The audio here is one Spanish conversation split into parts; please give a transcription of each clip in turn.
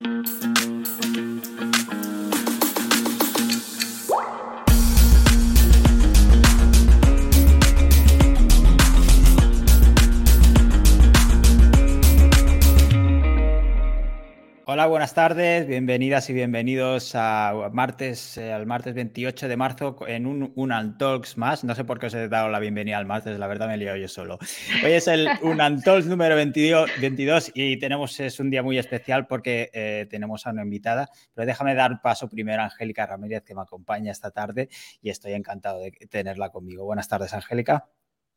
Música Hola, buenas tardes, bienvenidas y bienvenidos a martes, eh, al martes 28 de marzo en un Unan Talks más. No sé por qué os he dado la bienvenida al martes, la verdad me he liado yo solo. Hoy es el Unan Talks número 22, y tenemos, es un día muy especial porque eh, tenemos a una invitada, pero déjame dar paso primero a Angélica Ramírez que me acompaña esta tarde y estoy encantado de tenerla conmigo. Buenas tardes, Angélica.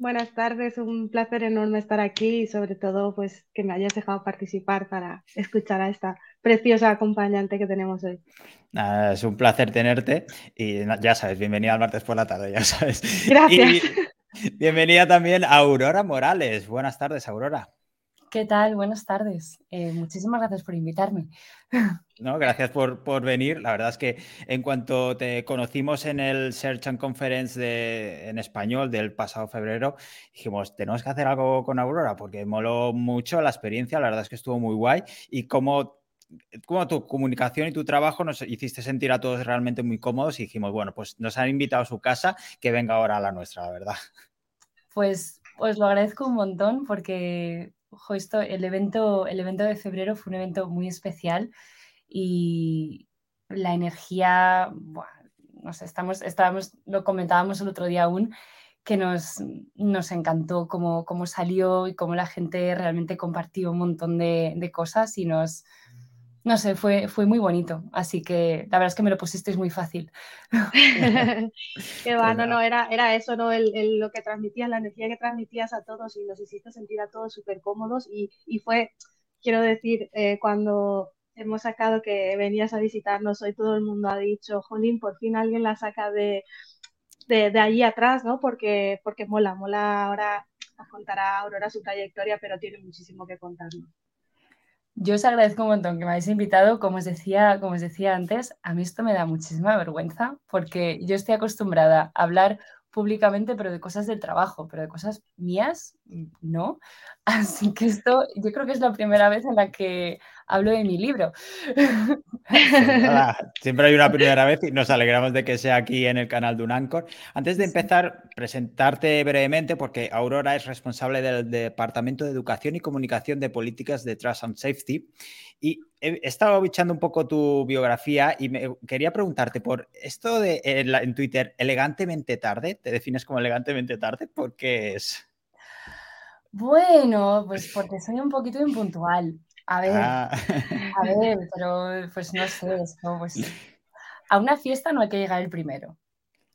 Buenas tardes, un placer enorme estar aquí y sobre todo pues que me hayas dejado participar para escuchar a esta preciosa acompañante que tenemos hoy. es un placer tenerte y ya sabes, bienvenida al martes por la tarde, ya sabes. Gracias. bienvenida también a Aurora Morales. Buenas tardes, Aurora. ¿Qué tal? Buenas tardes. Eh, muchísimas gracias por invitarme. No, gracias por, por, venir. La verdad es que en cuanto te conocimos en el Search and Conference de, en español del pasado febrero, dijimos, tenemos que hacer algo con Aurora porque moló mucho la experiencia. La verdad es que estuvo muy guay y como como tu comunicación y tu trabajo nos hiciste sentir a todos realmente muy cómodos y dijimos, bueno, pues nos han invitado a su casa, que venga ahora a la nuestra, la verdad. Pues os lo agradezco un montón porque esto, el, evento, el evento de febrero fue un evento muy especial y la energía, no sé, estamos, estábamos, lo comentábamos el otro día aún, que nos, nos encantó cómo, cómo, salió y cómo la gente realmente compartió un montón de cosas y nos, no sé, fue, fue muy bonito. Así que la verdad es que me lo pusisteis muy fácil. Qué va, no, no, era, era eso, ¿no? El, lo que transmitías, la energía que transmitías a todos y nos hiciste sentir a todos súper cómodos. Y, y, fue, quiero decir, eh, cuando hemos sacado que venías a visitarnos, hoy todo el mundo ha dicho, Jolín, por fin alguien la saca de, de, de allí atrás, ¿no? Porque, porque mola, mola ahora contará Aurora su trayectoria, pero tiene muchísimo que contarnos. Yo os agradezco un montón que me hayáis invitado. Como os, decía, como os decía antes, a mí esto me da muchísima vergüenza porque yo estoy acostumbrada a hablar públicamente, pero de cosas del trabajo, pero de cosas mías, no. Así que esto yo creo que es la primera vez en la que hablo de mi libro. siempre hay una primera vez y nos alegramos de que sea aquí en el canal de Unancor. Antes de empezar, presentarte brevemente, porque Aurora es responsable del Departamento de Educación y Comunicación de Políticas de Trust and Safety. Y he estado bichando un poco tu biografía y me quería preguntarte por esto de en, Twitter, elegantemente tarde, ¿te defines como elegantemente tarde? ¿Por qué es? Bueno, pues porque soy un poquito impuntual. A ver, ah. a ver, pero pues no sé, pues, a una fiesta no hay que llegar el primero.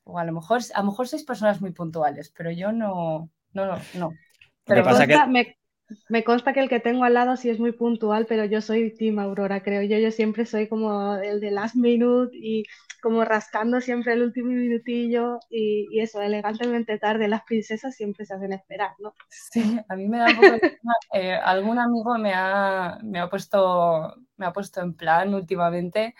O a lo mejor, a lo mejor sois personas muy puntuales, pero yo no, no, no, no. Pero pasa que... Me consta que el que tengo al lado sí es muy puntual, pero yo soy Team Aurora, creo yo. Yo siempre soy como el de last minute y como rascando siempre el último minutillo y, eso, elegantemente tarde. Las princesas siempre se hacen esperar, ¿no? Sí, a mí me da un poco... eh, algún amigo me ha, me, ha puesto, me ha puesto en plan últimamente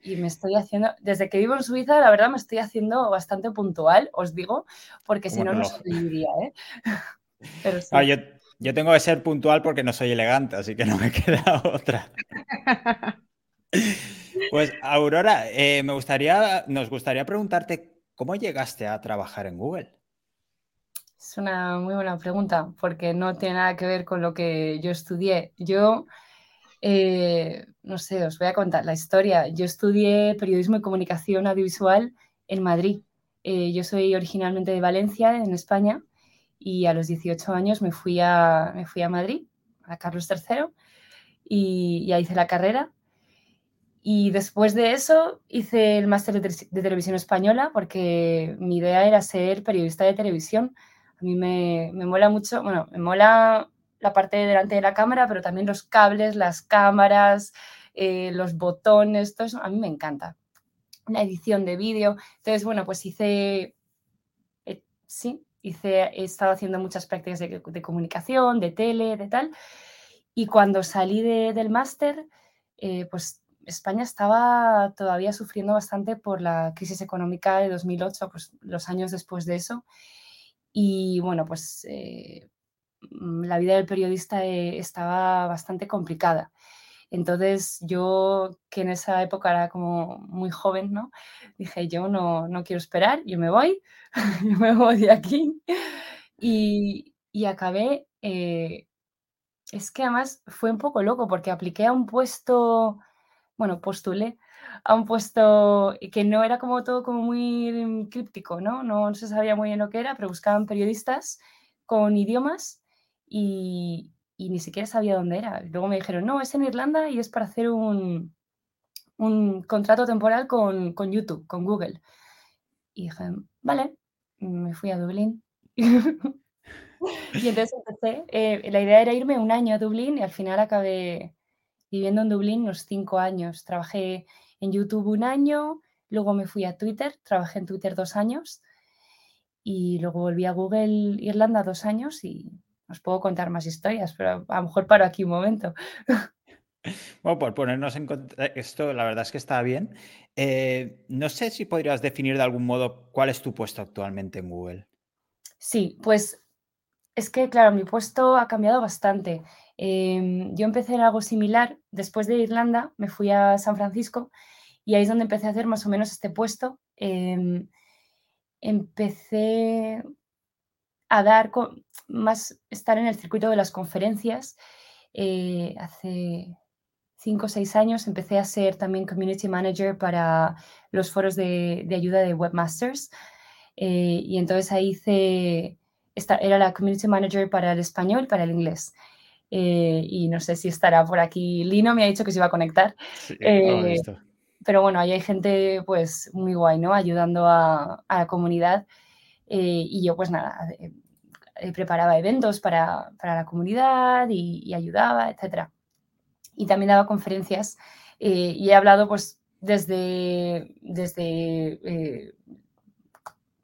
y me estoy haciendo, desde que vivo en Suiza, la verdad me estoy haciendo bastante puntual, os digo, porque si no, no sobreviviría, ¿eh? Pero sí. Ah, yo tengo que ser puntual porque no soy elegante, así que no me queda otra. Pues Aurora, eh, me gustaría, nos gustaría preguntarte cómo llegaste a trabajar en Google. Es una muy buena pregunta porque no tiene nada que ver con lo que yo estudié. Yo, eh, no sé, os voy a contar la historia. Yo estudié periodismo y comunicación audiovisual en Madrid. Eh, yo soy originalmente de Valencia, en España, y a los 18 años me fui a, me fui a Madrid, a Carlos III, y ya hice la carrera. Y después de eso hice el máster de, televisión española porque mi idea era ser periodista de televisión. A mí me, me mola mucho, bueno, me mola la parte de delante de la cámara, pero también los cables, las cámaras, eh, los botones, todo eso, a mí me encanta. La edición de vídeo. Entonces, bueno, pues hice, eh, sí, he estado haciendo muchas prácticas de, comunicación, de tele, de tal. Y cuando salí del máster, eh, pues España estaba todavía sufriendo bastante por la crisis económica de 2008, pues los años después de eso. Y bueno, pues eh, la vida del periodista eh, estaba bastante complicada. Entonces yo, que en esa época era como muy joven, ¿no? Dije, yo no, no quiero esperar, yo me voy, yo me voy de aquí. Y, y acabé, eh, es que además fue un poco loco porque apliqué a un puesto, bueno, postulé a un puesto que no era como todo como muy críptico, ¿no? No, se sabía muy bien lo que era, pero buscaban periodistas con idiomas y, ni siquiera sabía dónde era. Luego me dijeron, no, es en Irlanda y es para hacer un, un contrato temporal con, con, YouTube, con Google. Y dije, vale, me fui a Dublín. y entonces empecé, eh, la idea era irme un año a Dublín y al final acabé viviendo en Dublín unos cinco años. Trabajé en YouTube un año, luego me fui a Twitter, trabajé en Twitter dos años y luego volví a Google Irlanda dos años y os puedo contar más historias, pero a lo mejor paro aquí un momento. Bueno, por ponernos en contexto, la verdad es que está bien. Eh, no sé si podrías definir de algún modo cuál es tu puesto actualmente en Google. Sí, pues es que, claro, mi puesto ha cambiado bastante. Em, yo empecé en algo similar. Después de Irlanda me fui a San Francisco y ahí es donde empecé a hacer más o menos este puesto. Em, empecé a dar más, estar en el circuito de las conferencias. Eh, hace cinco o seis años empecé a ser también community manager para los foros de, ayuda de webmasters. Eh, y entonces ahí hice, esta, era la community manager para el español y para el inglés. Eh, y no sé si estará por aquí. Lino me ha dicho que se iba a conectar. Eh, pero bueno, ahí hay gente pues muy guay, ¿no? Ayudando a, la comunidad. Eh, y yo pues nada, preparaba eventos para, para la comunidad y, ayudaba, etc. Y también daba conferencias y he hablado pues desde, desde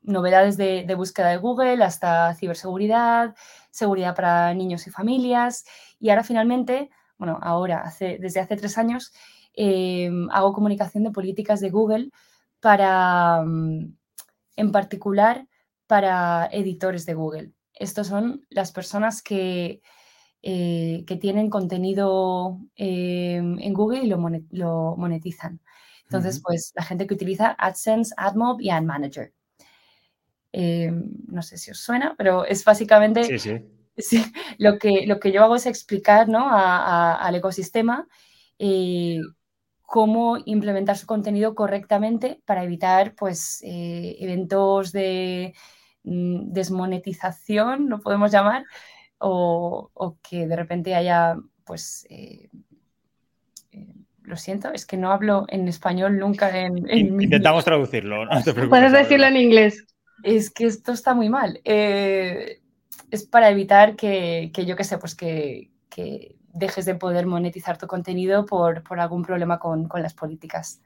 novedades de, búsqueda de Google hasta ciberseguridad, seguridad para niños y familias. Y ahora finalmente, bueno, ahora, desde hace tres años, em, hago comunicación de políticas de Google para, mm, en particular, para editores de Google. Estos son las personas que, eh, que tienen contenido em, en Google y lo, monetizan. Entonces, pues la gente que utiliza AdSense, AdMob y AdManager. Eh, no sé si os suena, pero es básicamente lo, que, lo que yo hago es explicar ¿no? al ecosistema eh, cómo implementar su contenido correctamente para evitar pues, eh, eventos de desmonetización, lo podemos llamar, o, que de repente haya pues lo siento, es que no hablo en español nunca en... Intentamos traducirlo, no Puedes decirlo en inglés es que esto está muy mal. Eh, es para evitar que, yo qué sé, pues que, dejes de poder monetizar tu contenido por, algún problema con, las políticas.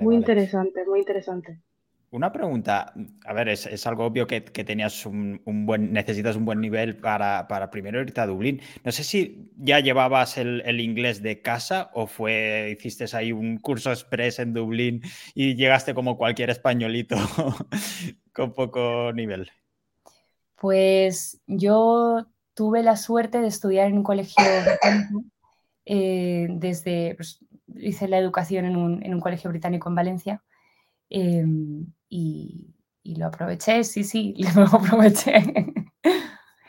muy interesante, muy interesante. Una pregunta, a ver, es, algo obvio que, tenías un, buen, necesitas un buen nivel para, primero irte a Dublín. No sé si ya llevabas el, inglés de casa o fue, hiciste ahí un curso express en Dublín y llegaste como cualquier españolito con poco nivel. Pues yo tuve la suerte de estudiar en un colegio eh, desde, pues, hice la educación en un, en un colegio británico en Valencia. Em, y, lo aproveché, sí, sí, lo aproveché.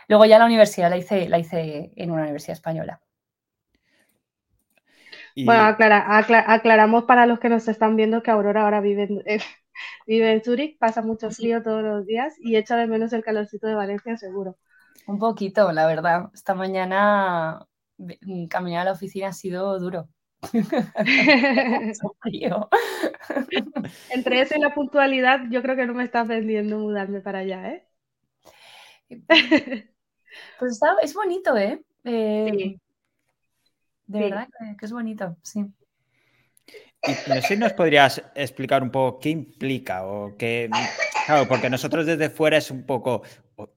Luego ya la universidad la hice, la hice en una universidad española. Bueno, aclaramos para los que nos están viendo que Aurora ahora vive en, eh, vive en Zurich, pasa mucho frío todos los días y echa de menos el calorcito de Valencia, seguro. Un poquito, la verdad. Esta mañana caminar a la oficina ha sido duro. Entre eso y la puntualidad, yo creo que no me estás vendiendo mudarme para allá, ¿eh? Pues está, es bonito, ¿eh? eh de verdad que, es bonito, sí. Y no sé si nos podrías explicar un poco qué implica o qué. Claro, porque nosotros desde fuera es un poco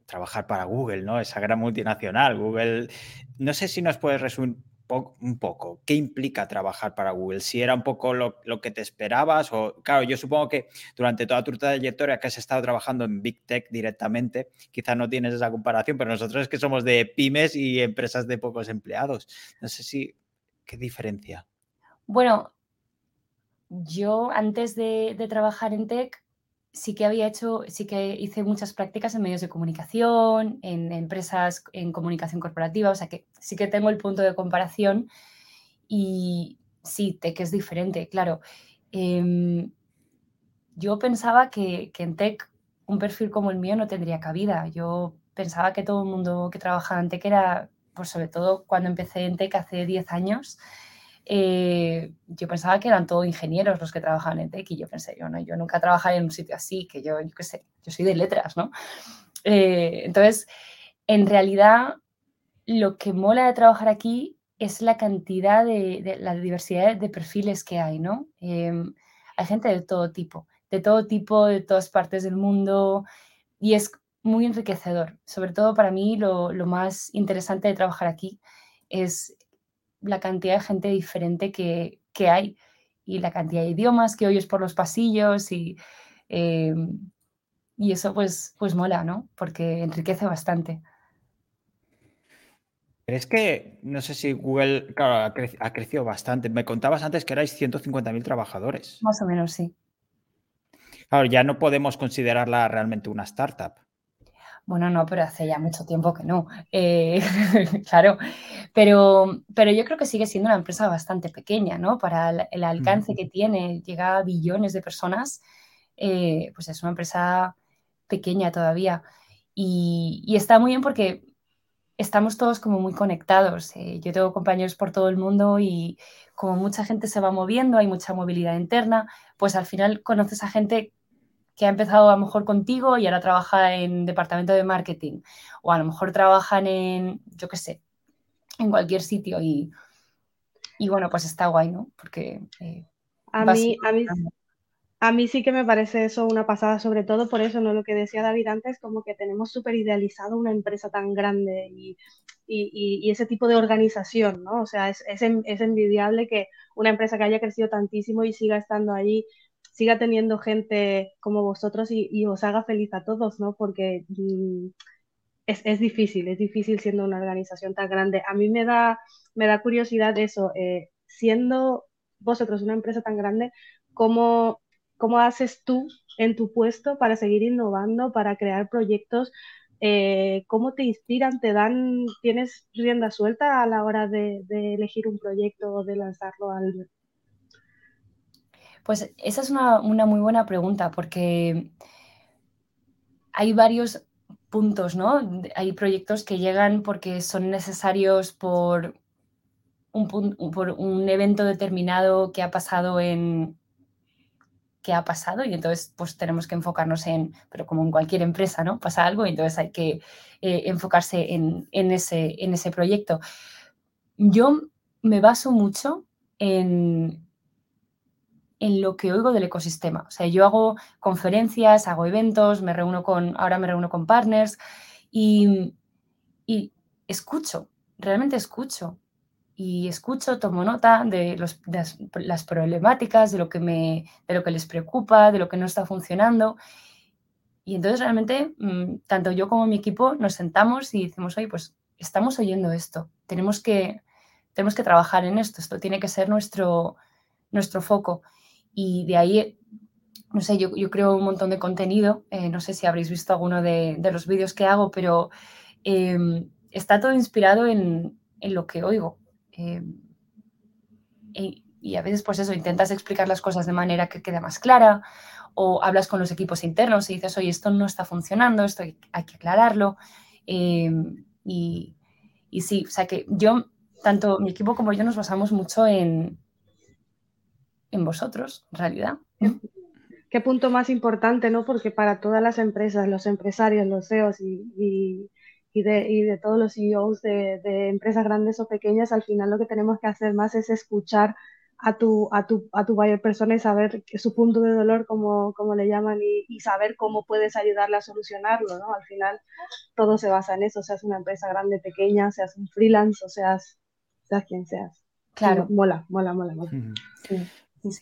trabajar para Google, ¿no? Esa gran multinacional. Google. No sé si nos puedes resumir un poco, ¿qué implica trabajar para Google? Si era un poco lo, que te esperabas o, claro, yo supongo que durante toda tu trayectoria que has estado trabajando en Big Tech directamente, quizás no tienes esa comparación, pero nosotros es que somos de pymes y empresas de pocos empleados. No sé si ¿Qué diferencia? Bueno, yo antes de, trabajar en tech sí que había hecho, sí que hice muchas prácticas en medios de comunicación, en empresas en comunicación corporativa, o sea que sí que tengo el punto de comparación y sí, tech es diferente, claro. Em, yo pensaba que, que, en tech un perfil como el mío no tendría cabida. Yo pensaba que todo el mundo que trabajaba en tech era, pues sobre todo cuando empecé en tech hace 10 años, eh, yo pensaba que eran todos ingenieros los que trabajaban en tech y yo pensé, yo, no, yo nunca trabajado en un sitio así, que yo, yo qué sé, yo soy de letras, ¿no? Eh, entonces, en realidad, lo que mola de trabajar aquí es la cantidad de, la diversidad de perfiles que hay, ¿no? Em, hay gente de todo tipo, de todo tipo, de todas partes del mundo y es muy enriquecedor. Sobre todo para mí lo, lo más interesante de trabajar aquí es la cantidad de gente diferente que, hay y la cantidad de idiomas que oyes por los pasillos y, eh, y eso pues, pues mola, ¿no? Porque enriquece bastante. es que, no sé si Google, claro, ha, crecido bastante. Me contabas antes que erais 150.000 trabajadores. Más o menos, sí. Claro, ya no podemos considerarla realmente una startup. Bueno, no, pero hace ya mucho tiempo que no. Eh, claro, pero, pero yo creo que sigue siendo una empresa bastante pequeña, ¿no? Para el, alcance que tiene, llega a billones de personas, eh, pues es una empresa pequeña todavía. Y, está muy bien porque estamos todos como muy conectados. Eh, yo tengo compañeros por todo el mundo y como mucha gente se va moviendo, hay mucha movilidad interna, pues al final conoces a gente que ha empezado a lo mejor contigo y ahora trabaja en departamento de marketing o a lo mejor trabajan en, yo qué sé, en cualquier sitio y, y bueno, pues está guay, ¿no? Porque... Eh, a, mí, a, mí, a mí sí que me parece eso una pasada, sobre todo por eso, ¿no? Lo que decía David antes, como que tenemos súper idealizado una empresa tan grande y, y, y, ese tipo de organización, ¿no? O sea, es, es, es envidiable que una empresa que haya crecido tantísimo y siga estando allí siga teniendo gente como vosotros y, os haga feliz a todos, ¿no? Porque mm, es, difícil, es difícil siendo una organización tan grande. A mí me da, me da curiosidad eso, eh, siendo vosotros una empresa tan grande, ¿cómo, ¿cómo haces tú en tu puesto para seguir innovando, para crear proyectos? Eh, ¿Cómo te inspiran? ¿Te dan, tienes rienda suelta a la hora de, de elegir un proyecto o de lanzarlo al, pues esa es una, muy buena pregunta porque hay varios puntos, ¿no? Hay proyectos que llegan porque son necesarios por un, por un evento determinado que ha pasado en que ha pasado y entonces pues tenemos que enfocarnos en, pero como en cualquier empresa, ¿no? Pasa algo y entonces hay que eh, enfocarse en, ese, en ese proyecto. Yo me baso mucho en, en lo que oigo del ecosistema. O sea, yo hago conferencias, hago eventos, me reúno con, ahora me reúno con partners y, escucho, realmente escucho. Y escucho, tomo nota de, las, problemáticas, de lo, que me, de lo que les preocupa, de lo que no está funcionando. Y entonces realmente, mm, tanto yo como mi equipo nos sentamos y decimos, oye, pues estamos oyendo esto, tenemos que, tenemos que trabajar en esto, esto tiene que ser nuestro, nuestro foco. Y de ahí, no sé, yo, creo un montón de contenido. Eh, no sé si habréis visto alguno de, los vídeos que hago, pero em, está todo inspirado en, lo que oigo. Em, y, a veces, pues eso, intentas explicar las cosas de manera que quede más clara o hablas con los equipos internos y dices, oye, esto no está funcionando, esto hay, que aclararlo. Em, y, y, sí, o sea que yo, tanto mi equipo como yo nos basamos mucho en, en vosotros, en realidad. Qué punto más importante, ¿no? Porque para todas las empresas, los empresarios, los CEOs y, de, todos los CEOs de, empresas grandes o pequeñas, al final lo que tenemos que hacer más es escuchar a tu, a tu, a tu buyer persona y saber su punto de dolor, como, como le llaman, y, saber cómo puedes ayudarle a solucionarlo, ¿no? Al final todo se basa en eso, seas una empresa grande, pequeña, seas un freelance o seas, seas quien seas. Claro. Mola, mola, mola, mola.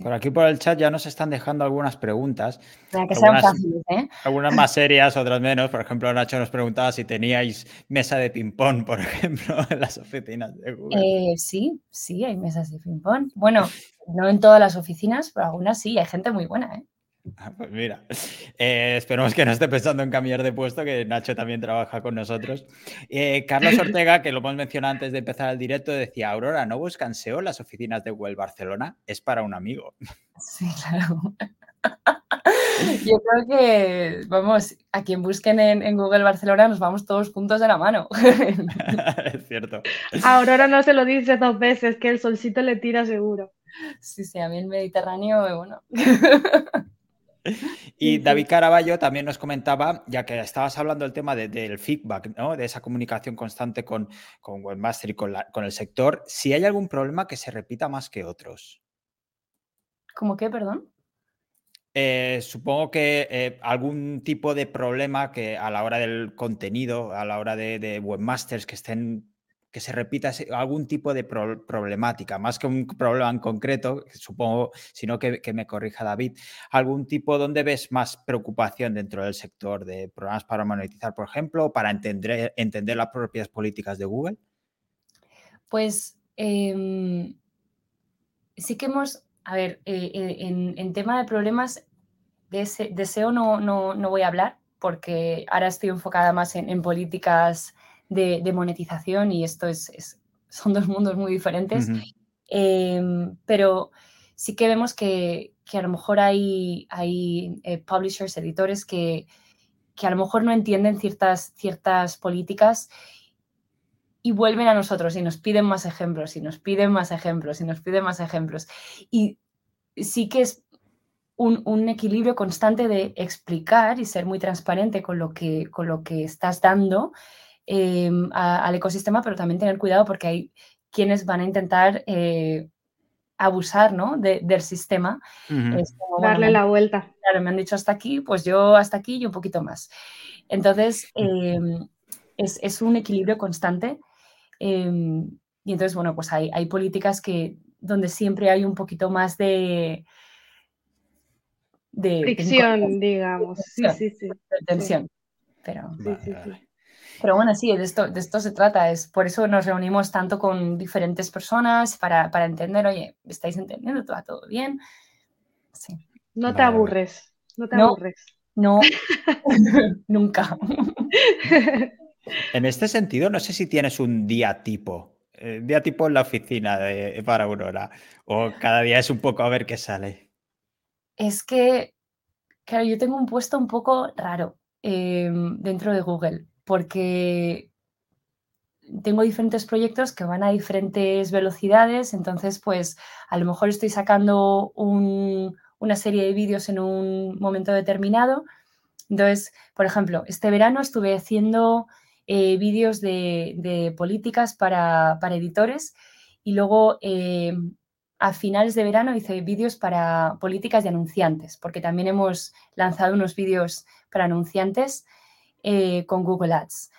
Por aquí por el chat ya nos están dejando algunas preguntas. que algunas, fáciles, ¿eh? algunas más serias, otras menos. Por ejemplo, Nacho nos preguntaba si teníais mesa de ping-pong, por ejemplo, en las oficinas de Google. Eh, sí, sí, hay mesas de ping-pong. Bueno, no en todas las oficinas, pero algunas sí, hay gente muy buena, ¿eh? Ah, pues mira, eh, esperemos que no esté pensando en cambiar de puesto, que Nacho también trabaja con nosotros. Eh, Carlos Ortega, que lo hemos mencionado antes de empezar el directo, decía, Aurora, ¿no buscan SEO las oficinas de Google Barcelona? Es para un amigo. Sí, claro. Yo creo que, vamos, a quien busquen en, Google Barcelona nos vamos todos juntos de la mano. es cierto. Aurora no se lo dice dos veces, que el solcito le tira seguro. Sí, sí, a mí el Mediterráneo, bueno. Y David Caraballo también nos comentaba, ya que estabas hablando del tema del feedback, ¿no? de esa comunicación constante con, con Webmaster y con, el sector, si hay algún problema que se repita más que otros. ¿Cómo qué, perdón? Eh, supongo que eh, algún tipo de problema que a la hora del contenido, a la hora de, de webmasters que estén que se repita algún tipo de problemática, más que un problema en concreto, supongo, sino que, que, me corrija David, algún tipo donde ves más preocupación dentro del sector de programas para monetizar, por ejemplo, para entender, entender las propias políticas de Google? Pues em, sí que hemos, a ver, eh, eh, en, tema de problemas de, ese, SEO no, no, no, voy a hablar porque ahora estoy enfocada más en políticas de, monetización y esto es, son dos mundos muy diferentes. Em, pero sí que vemos que, a lo mejor hay, hay eh, publishers, editores que, a lo mejor no entienden ciertas, ciertas políticas y vuelven a nosotros y nos piden más ejemplos y nos piden más ejemplos y nos piden más ejemplos. Y sí que es un, un, equilibrio constante de explicar y ser muy transparente con lo que, con lo que estás dando Em, al ecosistema, pero también tener cuidado porque hay quienes van a intentar eh, abusar ¿no? del sistema. Darle la vuelta. Claro, me han dicho hasta aquí, pues yo hasta aquí y un poquito más. Entonces, em, es, un equilibrio constante. Em, y entonces, bueno, pues hay, hay, políticas que donde siempre hay un poquito más de... de Fricción, digamos. sí, sí, sí. tensión. Pero... Pero bueno, sí, de esto, de esto se trata. Es por eso nos reunimos tanto con diferentes personas para, entender, oye, ¿estáis entendiendo? ¿Va todo bien? Sí. No te aburres, no te aburres. No, nunca. En este sentido, no sé si tienes un día tipo, eh, día tipo en la oficina de, para Aurora, o cada día es un poco a ver qué sale. Es que, claro, yo tengo un puesto un poco raro em, dentro de Google porque tengo diferentes proyectos que van a diferentes velocidades, entonces pues a lo mejor estoy sacando una serie de vídeos en un momento determinado. Entonces, por ejemplo, este verano estuve haciendo eh, vídeos de, políticas para, editores y luego eh, a finales de verano hice vídeos para políticas de anunciantes, porque también hemos lanzado unos vídeos para anunciantes eh, con Google Ads.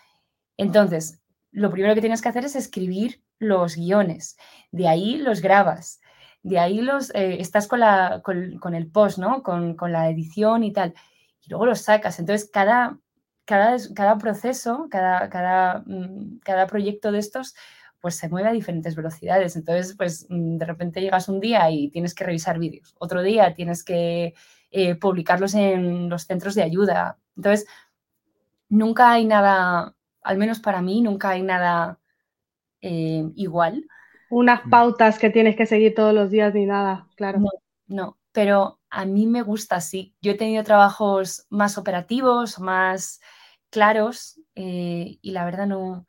Entonces, lo primero que tienes que hacer es escribir los guiones, de ahí los grabas, de ahí los, eh, estás con, la, con, el post, ¿no? Con, la edición y tal, y luego los sacas. Entonces, cada, cada, cada proceso, cada, cada, mm, cada proyecto de estos, pues se mueve a diferentes velocidades. Entonces, pues mm, de repente llegas un día y tienes que revisar vídeos. Otro día tienes que eh, publicarlos en los centros de ayuda. Entonces, nunca hay nada, al menos para mí, nunca hay nada eh, igual. Unas mm. pautas que tienes que seguir todos los días ni nada, claro. No, no, pero a mí me gusta así. Yo he tenido trabajos más operativos, más claros eh, y la verdad no,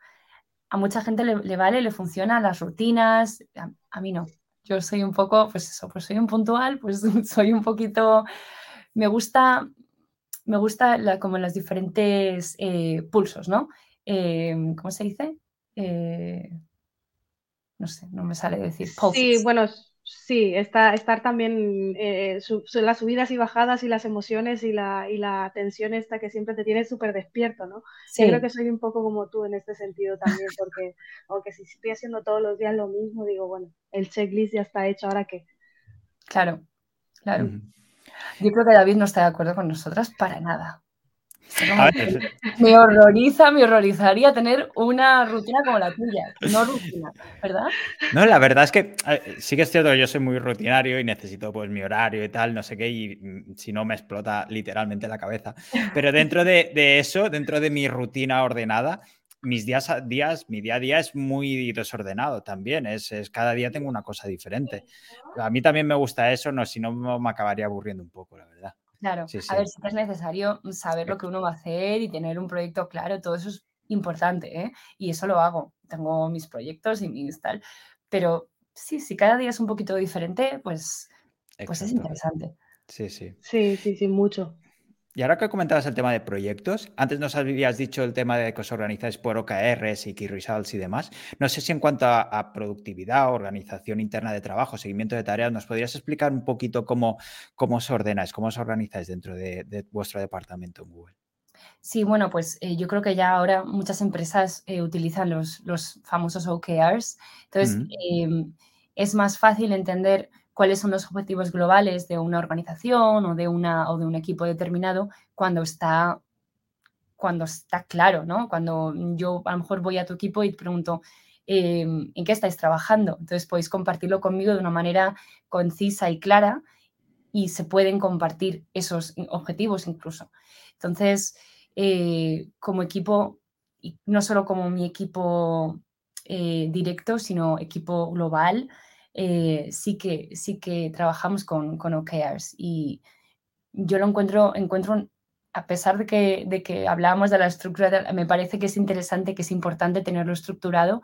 a mucha gente le, vale, le funcionan las rutinas, a, a, mí no. Yo soy un poco, pues eso, pues soy un puntual, pues soy un poquito, me gusta me gusta como los diferentes eh, pulsos, ¿no? Em, ¿Cómo se dice? Eh, no sé, no me sale decir. Sí, bueno, sí, está, estar también eh, las subidas y bajadas y las emociones y la, y la tensión esta que siempre te tiene súper despierto, ¿no? Sí. creo que soy un poco como tú en este sentido también, porque aunque si estoy haciendo todos los días lo mismo, digo, bueno, el checklist ya está hecho, ahora qué. Claro, claro. Yo creo que David no está de acuerdo con nosotras para nada. me horroriza, me horrorizaría tener una rutina como la tuya, no rutina, ¿verdad? No, la verdad es que sí que es cierto que yo soy muy rutinario y necesito pues mi horario y tal, no sé qué, y mm, si no me explota literalmente la cabeza. Pero dentro de, de eso, dentro de mi rutina ordenada, mis días, días, mi día a día es muy desordenado también, es, es, cada día tengo una cosa diferente. A mí también me gusta eso, no, si no me acabaría aburriendo un poco, la verdad. Claro, a ver, si es necesario saber lo que uno va a hacer y tener un proyecto claro, todo eso es importante, ¿eh? Y eso lo hago, tengo mis proyectos y mis tal, pero sí, si cada día es un poquito diferente, pues, pues es interesante. Sí, sí. Sí, sí, sí, mucho. Y ahora que comentabas el tema de proyectos, antes nos habías dicho el tema de que os organizáis por OKRs y Key Results y demás. No sé si en cuanto a, productividad, organización interna de trabajo, seguimiento de tareas, ¿nos podrías explicar un poquito cómo, cómo os ordenáis, cómo os organizáis dentro de, vuestro departamento en Google? Sí, bueno, pues eh, yo creo que ya ahora muchas empresas eh, utilizan los, los, famosos OKRs. Entonces, em, es más fácil entender cuáles son los objetivos globales de una organización o de, una, o de un equipo determinado cuando está, cuando está claro, ¿no? Cuando yo a lo mejor voy a tu equipo y te pregunto, em, ¿en qué estáis trabajando? Entonces podéis compartirlo conmigo de una manera concisa y clara y se pueden compartir esos objetivos incluso. Entonces, eh, como equipo, no solo como mi equipo eh, directo, sino equipo global, eh, sí, que, sí que trabajamos con, con OKRs y yo lo encuentro, encuentro a pesar de que, de que hablábamos de la estructura, me parece que es interesante, que es importante tenerlo estructurado,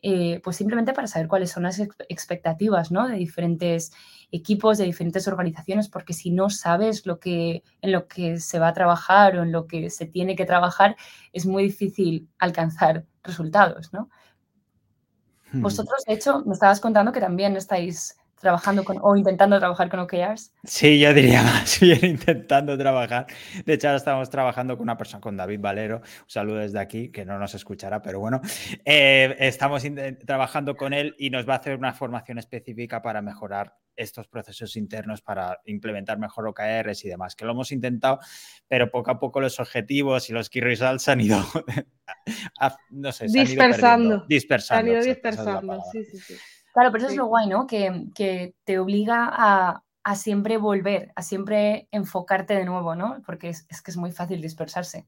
eh, pues simplemente para saber cuáles son las expectativas ¿no? de diferentes equipos, de diferentes organizaciones, porque si no sabes lo que, en lo que se va a trabajar o en lo que se tiene que trabajar, es muy difícil alcanzar resultados. ¿no? Hmm. Vosotros, de hecho, me estabas contando que también estáis trabajando con o intentando trabajar con OKRs. Sí, yo diría más bien intentando trabajar. De hecho, ahora estamos trabajando con una persona, con David Valero. Un saludo desde aquí, que no nos escuchará, pero bueno, eh, estamos trabajando con él y nos va a hacer una formación específica para mejorar estos procesos internos para implementar mejor OKRs y demás, que lo hemos intentado, pero poco a poco los objetivos y los key results han ido, no sé, se dispersando. Han ido dispersando. Han ido dispersando, sí, sí, sí. Claro, pero eso es lo guay, ¿no? Que, te obliga a, siempre volver, a siempre enfocarte de nuevo, ¿no? Porque es que es muy fácil dispersarse.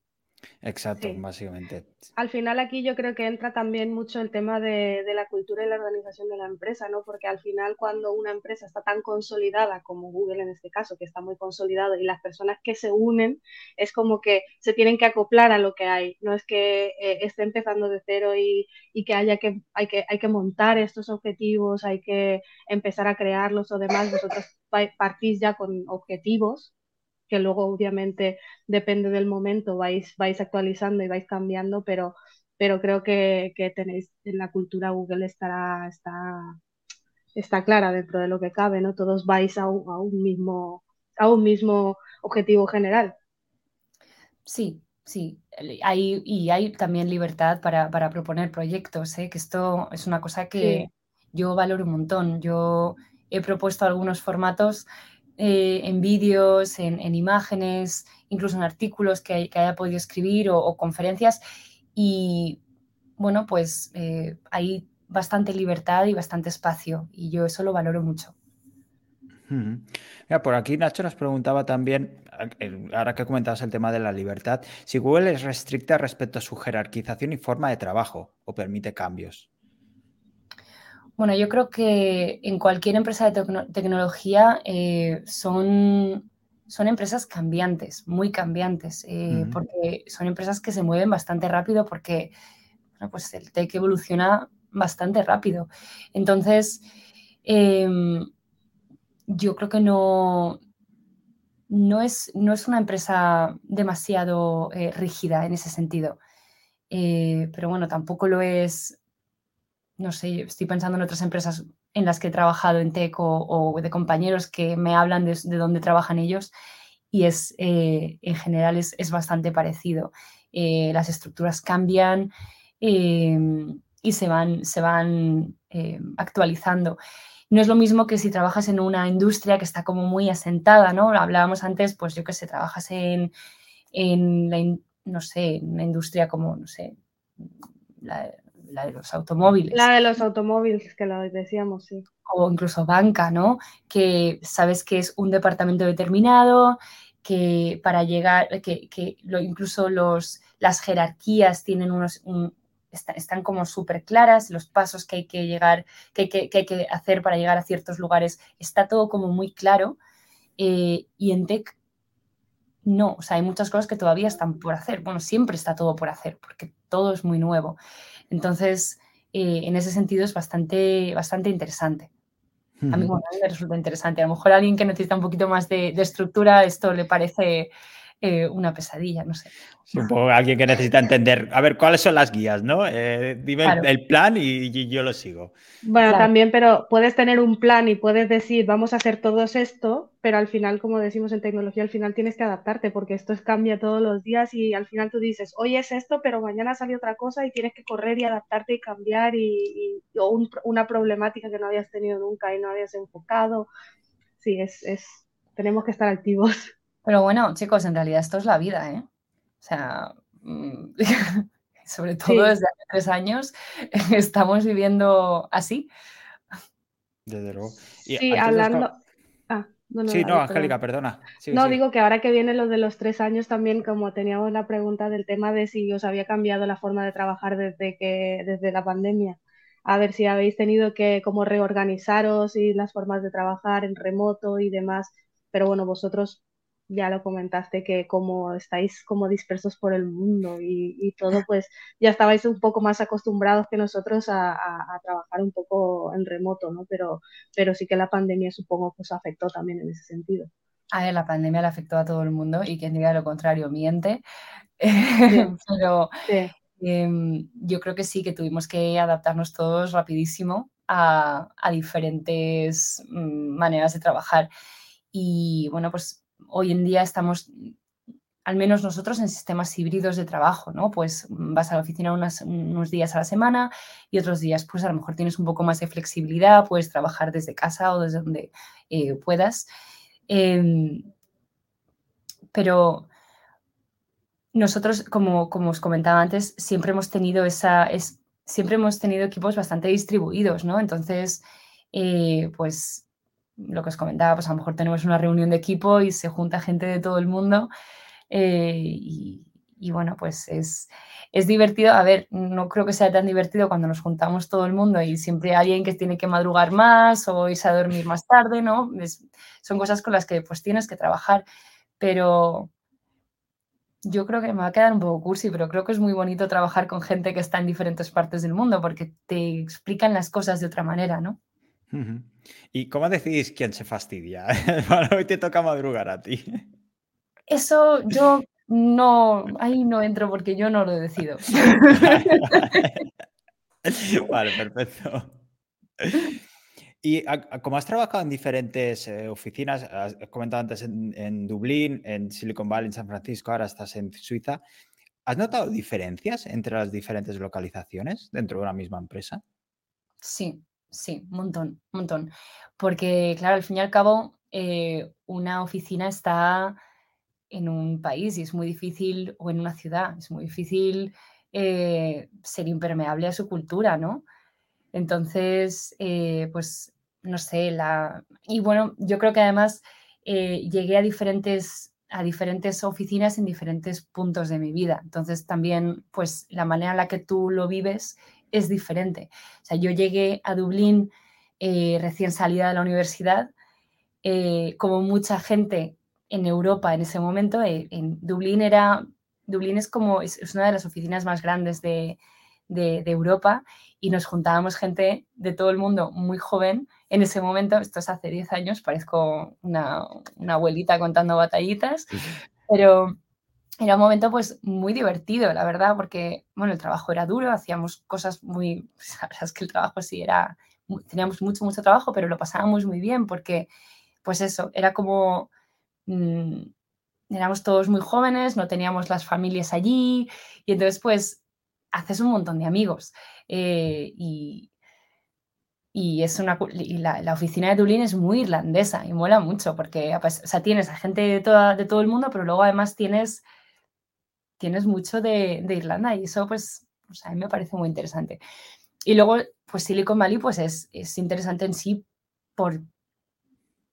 Exacto, básicamente. Al final aquí yo creo que entra también mucho el tema de, la cultura y la organización de la empresa, ¿no? Porque al final cuando una empresa está tan consolidada como Google en este caso, que está muy consolidado, y las personas que se unen, es como que se tienen que acoplar a lo que hay. No es que eh, esté empezando de cero y, que haya que hay, que hay que montar estos objetivos, hay que empezar a crearlos o demás. Vosotros partís ya con objetivos que luego obviamente depende del momento, vais, vais actualizando y vais cambiando, pero, pero creo que, tenéis en la cultura Google estará, está, está clara dentro de lo que cabe, ¿no? Todos vais a un, mismo, a un mismo objetivo general. Sí, sí. Hay, y hay también libertad para, proponer proyectos, ¿eh? que esto es una cosa que yo valoro un montón. Yo he propuesto algunos formatos eh, en vídeos, en, imágenes, incluso en artículos que, haya podido escribir o, conferencias. Y bueno, pues eh, hay bastante libertad y bastante espacio y yo eso lo valoro mucho. por aquí Nacho nos preguntaba también, ahora que comentabas el tema de la libertad, si Google es restricta respecto a su jerarquización y forma de trabajo o permite cambios. Bueno, yo creo que en cualquier empresa de tecnología eh, son, son empresas cambiantes, muy cambiantes, eh, porque son empresas que se mueven bastante rápido porque pues el tech evoluciona bastante rápido. Entonces, em, yo creo que no, no, es, no es una empresa demasiado eh, rígida en ese sentido. pero bueno, tampoco lo es no sé, estoy pensando en otras empresas en las que he trabajado en tech o, de compañeros que me hablan de, dónde trabajan ellos y es, eh, en general es, bastante parecido. Eh, las estructuras cambian em, y se van, se van em, actualizando. no es lo mismo que si trabajas en una industria que está como muy asentada, ¿no? Hablábamos antes, pues yo que sé, trabajas en, en la, no sé, en una industria como, no sé, la, de los automóviles. La de los automóviles, que lo decíamos, sí. O incluso banca, ¿no? Que sabes que es un departamento determinado, que para llegar, que, que lo, incluso los, las jerarquías tienen unos, están, como súper claras, los pasos que hay que llegar, que, que, hay que hacer para llegar a ciertos lugares, está todo como muy claro. Eh, y en tech no, o sea, hay muchas cosas que todavía están por hacer. Bueno, siempre está todo por hacer, porque todo es muy nuevo. Entonces, eh, en ese sentido es bastante, bastante interesante. A mí, me resulta interesante. A lo mejor a alguien que necesita un poquito más de, de estructura, esto le parece eh, una pesadilla, no sé. Supongo alguien que necesita entender, a ver, ¿cuáles son las guías, no? Eh, dime el plan y, yo lo sigo. Bueno, también, pero puedes tener un plan y puedes decir, vamos a hacer todos esto, pero al final, como decimos en tecnología, al final tienes que adaptarte porque esto cambia todos los días y al final tú dices, hoy es esto, pero mañana sale otra cosa y tienes que correr y adaptarte y cambiar y, o una problemática que no habías tenido nunca y no habías enfocado. Sí, es, es tenemos que estar activos. Pero bueno, chicos, en realidad esto es la vida, ¿eh? O sea, mm, sobre todo desde hace tres años estamos viviendo así. Desde luego. sí, hablando... Ah, no, sí, no, Angélica, perdona. no, digo que ahora que viene lo de los tres años también, como teníamos la pregunta del tema de si os había cambiado la forma de trabajar desde que desde la pandemia, a ver si habéis tenido que como reorganizaros y las formas de trabajar en remoto y demás, pero bueno, vosotros ya lo comentaste, que como estáis como dispersos por el mundo y, todo, pues ya estabais un poco más acostumbrados que nosotros a, trabajar un poco en remoto, ¿no? Pero, pero sí que la pandemia supongo que os afectó también en ese sentido. A ver, la pandemia le afectó a todo el mundo y quien diga lo contrario miente. pero em, yo creo que sí, que tuvimos que adaptarnos todos rapidísimo a, a diferentes mm, maneras de trabajar. Y bueno, pues hoy en día estamos, al menos nosotros, en sistemas híbridos de trabajo, ¿no? Pues vas a la oficina unos días a la semana y otros días, pues a lo mejor tienes un poco más de flexibilidad, puedes trabajar desde casa o desde donde eh, puedas. Em, pero nosotros, como, como os comentaba antes, siempre hemos tenido esa, es, siempre hemos tenido equipos bastante distribuidos, ¿no? Entonces, eh, pues lo que os comentaba, pues a lo mejor tenemos una reunión de equipo y se junta gente de todo el mundo eh, y, bueno, pues es, es divertido. A ver, no creo que sea tan divertido cuando nos juntamos todo el mundo y siempre hay alguien que tiene que madrugar más o irse a dormir más tarde, ¿no? son cosas con las que pues tienes que trabajar, pero yo creo que me va a quedar un poco cursi, pero creo que es muy bonito trabajar con gente que está en diferentes partes del mundo porque te explican las cosas de otra manera, ¿no? ¿Y cómo decidís quién se fastidia? bueno, hoy te toca madrugar a ti. Eso yo no, ahí no entro porque yo no lo decido. vale, perfecto. Y como has trabajado en diferentes eh, oficinas, has comentado antes en, Dublín, en Silicon Valley, en San Francisco, ahora estás en Suiza, ¿has notado diferencias entre las diferentes localizaciones dentro de una misma empresa? Sí, Sí, un montón, un montón. Porque, claro, al fin y al cabo, eh, una oficina está en un país y es muy difícil, o en una ciudad, es muy difícil eh, ser impermeable a su cultura, ¿no? Entonces, eh, pues, no sé, la... Y bueno, yo creo que además llegué a diferentes, a diferentes oficinas en diferentes puntos de mi vida. Entonces, también, pues, la manera en la que tú lo vives es diferente. O sea, yo llegué a Dublín eh, recién salida de la universidad, eh, como mucha gente en Europa en ese momento, eh, en Dublín era, Dublín es como, es, una de las oficinas más grandes de, Europa y nos juntábamos gente de todo el mundo muy joven. En ese momento, esto es hace 10 años, parezco una, una abuelita contando batallitas, pero era un momento pues muy divertido, la verdad, porque, bueno, el trabajo era duro, hacíamos cosas muy, la verdad es que el trabajo sí era, teníamos mucho, mucho trabajo, pero lo pasábamos muy bien porque, pues eso, era como, mm, éramos todos muy jóvenes, no teníamos las familias allí y entonces pues haces un montón de amigos eh, y, y es una la, oficina de Dublín es muy irlandesa y mola mucho porque o sea, tienes a gente de, toda, de todo el mundo, pero luego además tienes, tienes mucho de, Irlanda y eso pues a mí me parece muy interesante. Y luego pues Silicon Valley pues es, es interesante en sí por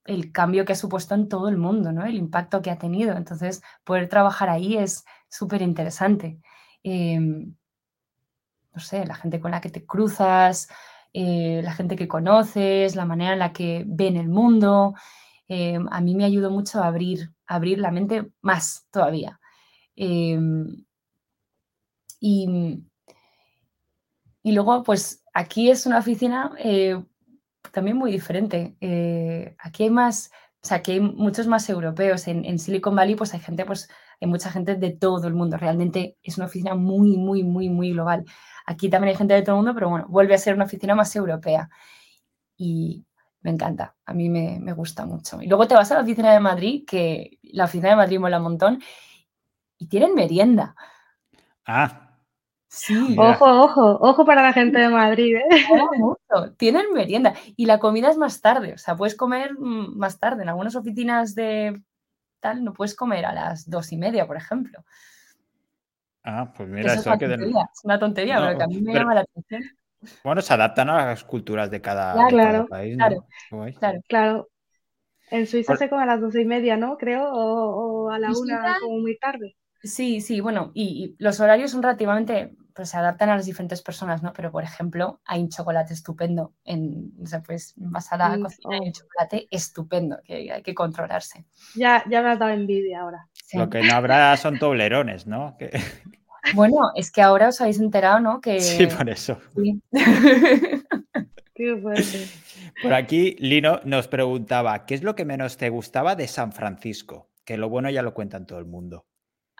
el cambio que ha supuesto en todo el mundo, ¿no? El impacto que ha tenido. Entonces, poder trabajar ahí es súper interesante. Em, no sé, la gente con la que te cruzas, eh, la gente que conoces, la manera en la que ven el mundo. Em, a mí me ayudó mucho a abrir, abrir la mente más todavía. Em, y, y, luego, pues aquí es una oficina eh, también muy diferente. Eh, aquí hay más, o sea, aquí hay muchos más europeos. En, en, Silicon Valley, pues hay gente, pues hay mucha gente de todo el mundo. Realmente es una oficina muy, muy, muy, muy global. Aquí también hay gente de todo el mundo, pero bueno, vuelve a ser una oficina más europea. Y me encanta, a mí me, gusta mucho. Y luego te vas a la oficina de Madrid, que la oficina de Madrid mola un montón, y tienen merienda. Ah. Sí. Ojo, ojo, ojo para la gente de Madrid. ¿eh? Tienen merienda y la comida es más tarde, o sea, puedes comer mm, más tarde. En algunas oficinas de tal no puedes comer a las dos y media, por ejemplo. Ah, pues mira, eso, que es una tontería, pero que a mí me llama la atención. Bueno, se adaptan a las culturas de cada, claro, país. Claro, claro, claro. En Suiza se come a las doce y media, ¿no? Creo, o, a la una como muy tarde. Sí, sí, bueno, y, los horarios son relativamente, pues se adaptan a las diferentes personas, ¿no? Pero, por ejemplo, hay un chocolate estupendo, en, o sea, pues vas a la cocina hay un chocolate estupendo, que hay que controlarse. Ya, ya me ha dado envidia ahora. Lo que no habrá son toblerones, ¿no? Bueno, es que ahora os habéis enterado, ¿no? Que... Sí, por eso. Por aquí, Lino nos preguntaba, ¿qué es lo que menos te gustaba de San Francisco? Que lo bueno ya lo cuentan todo el mundo.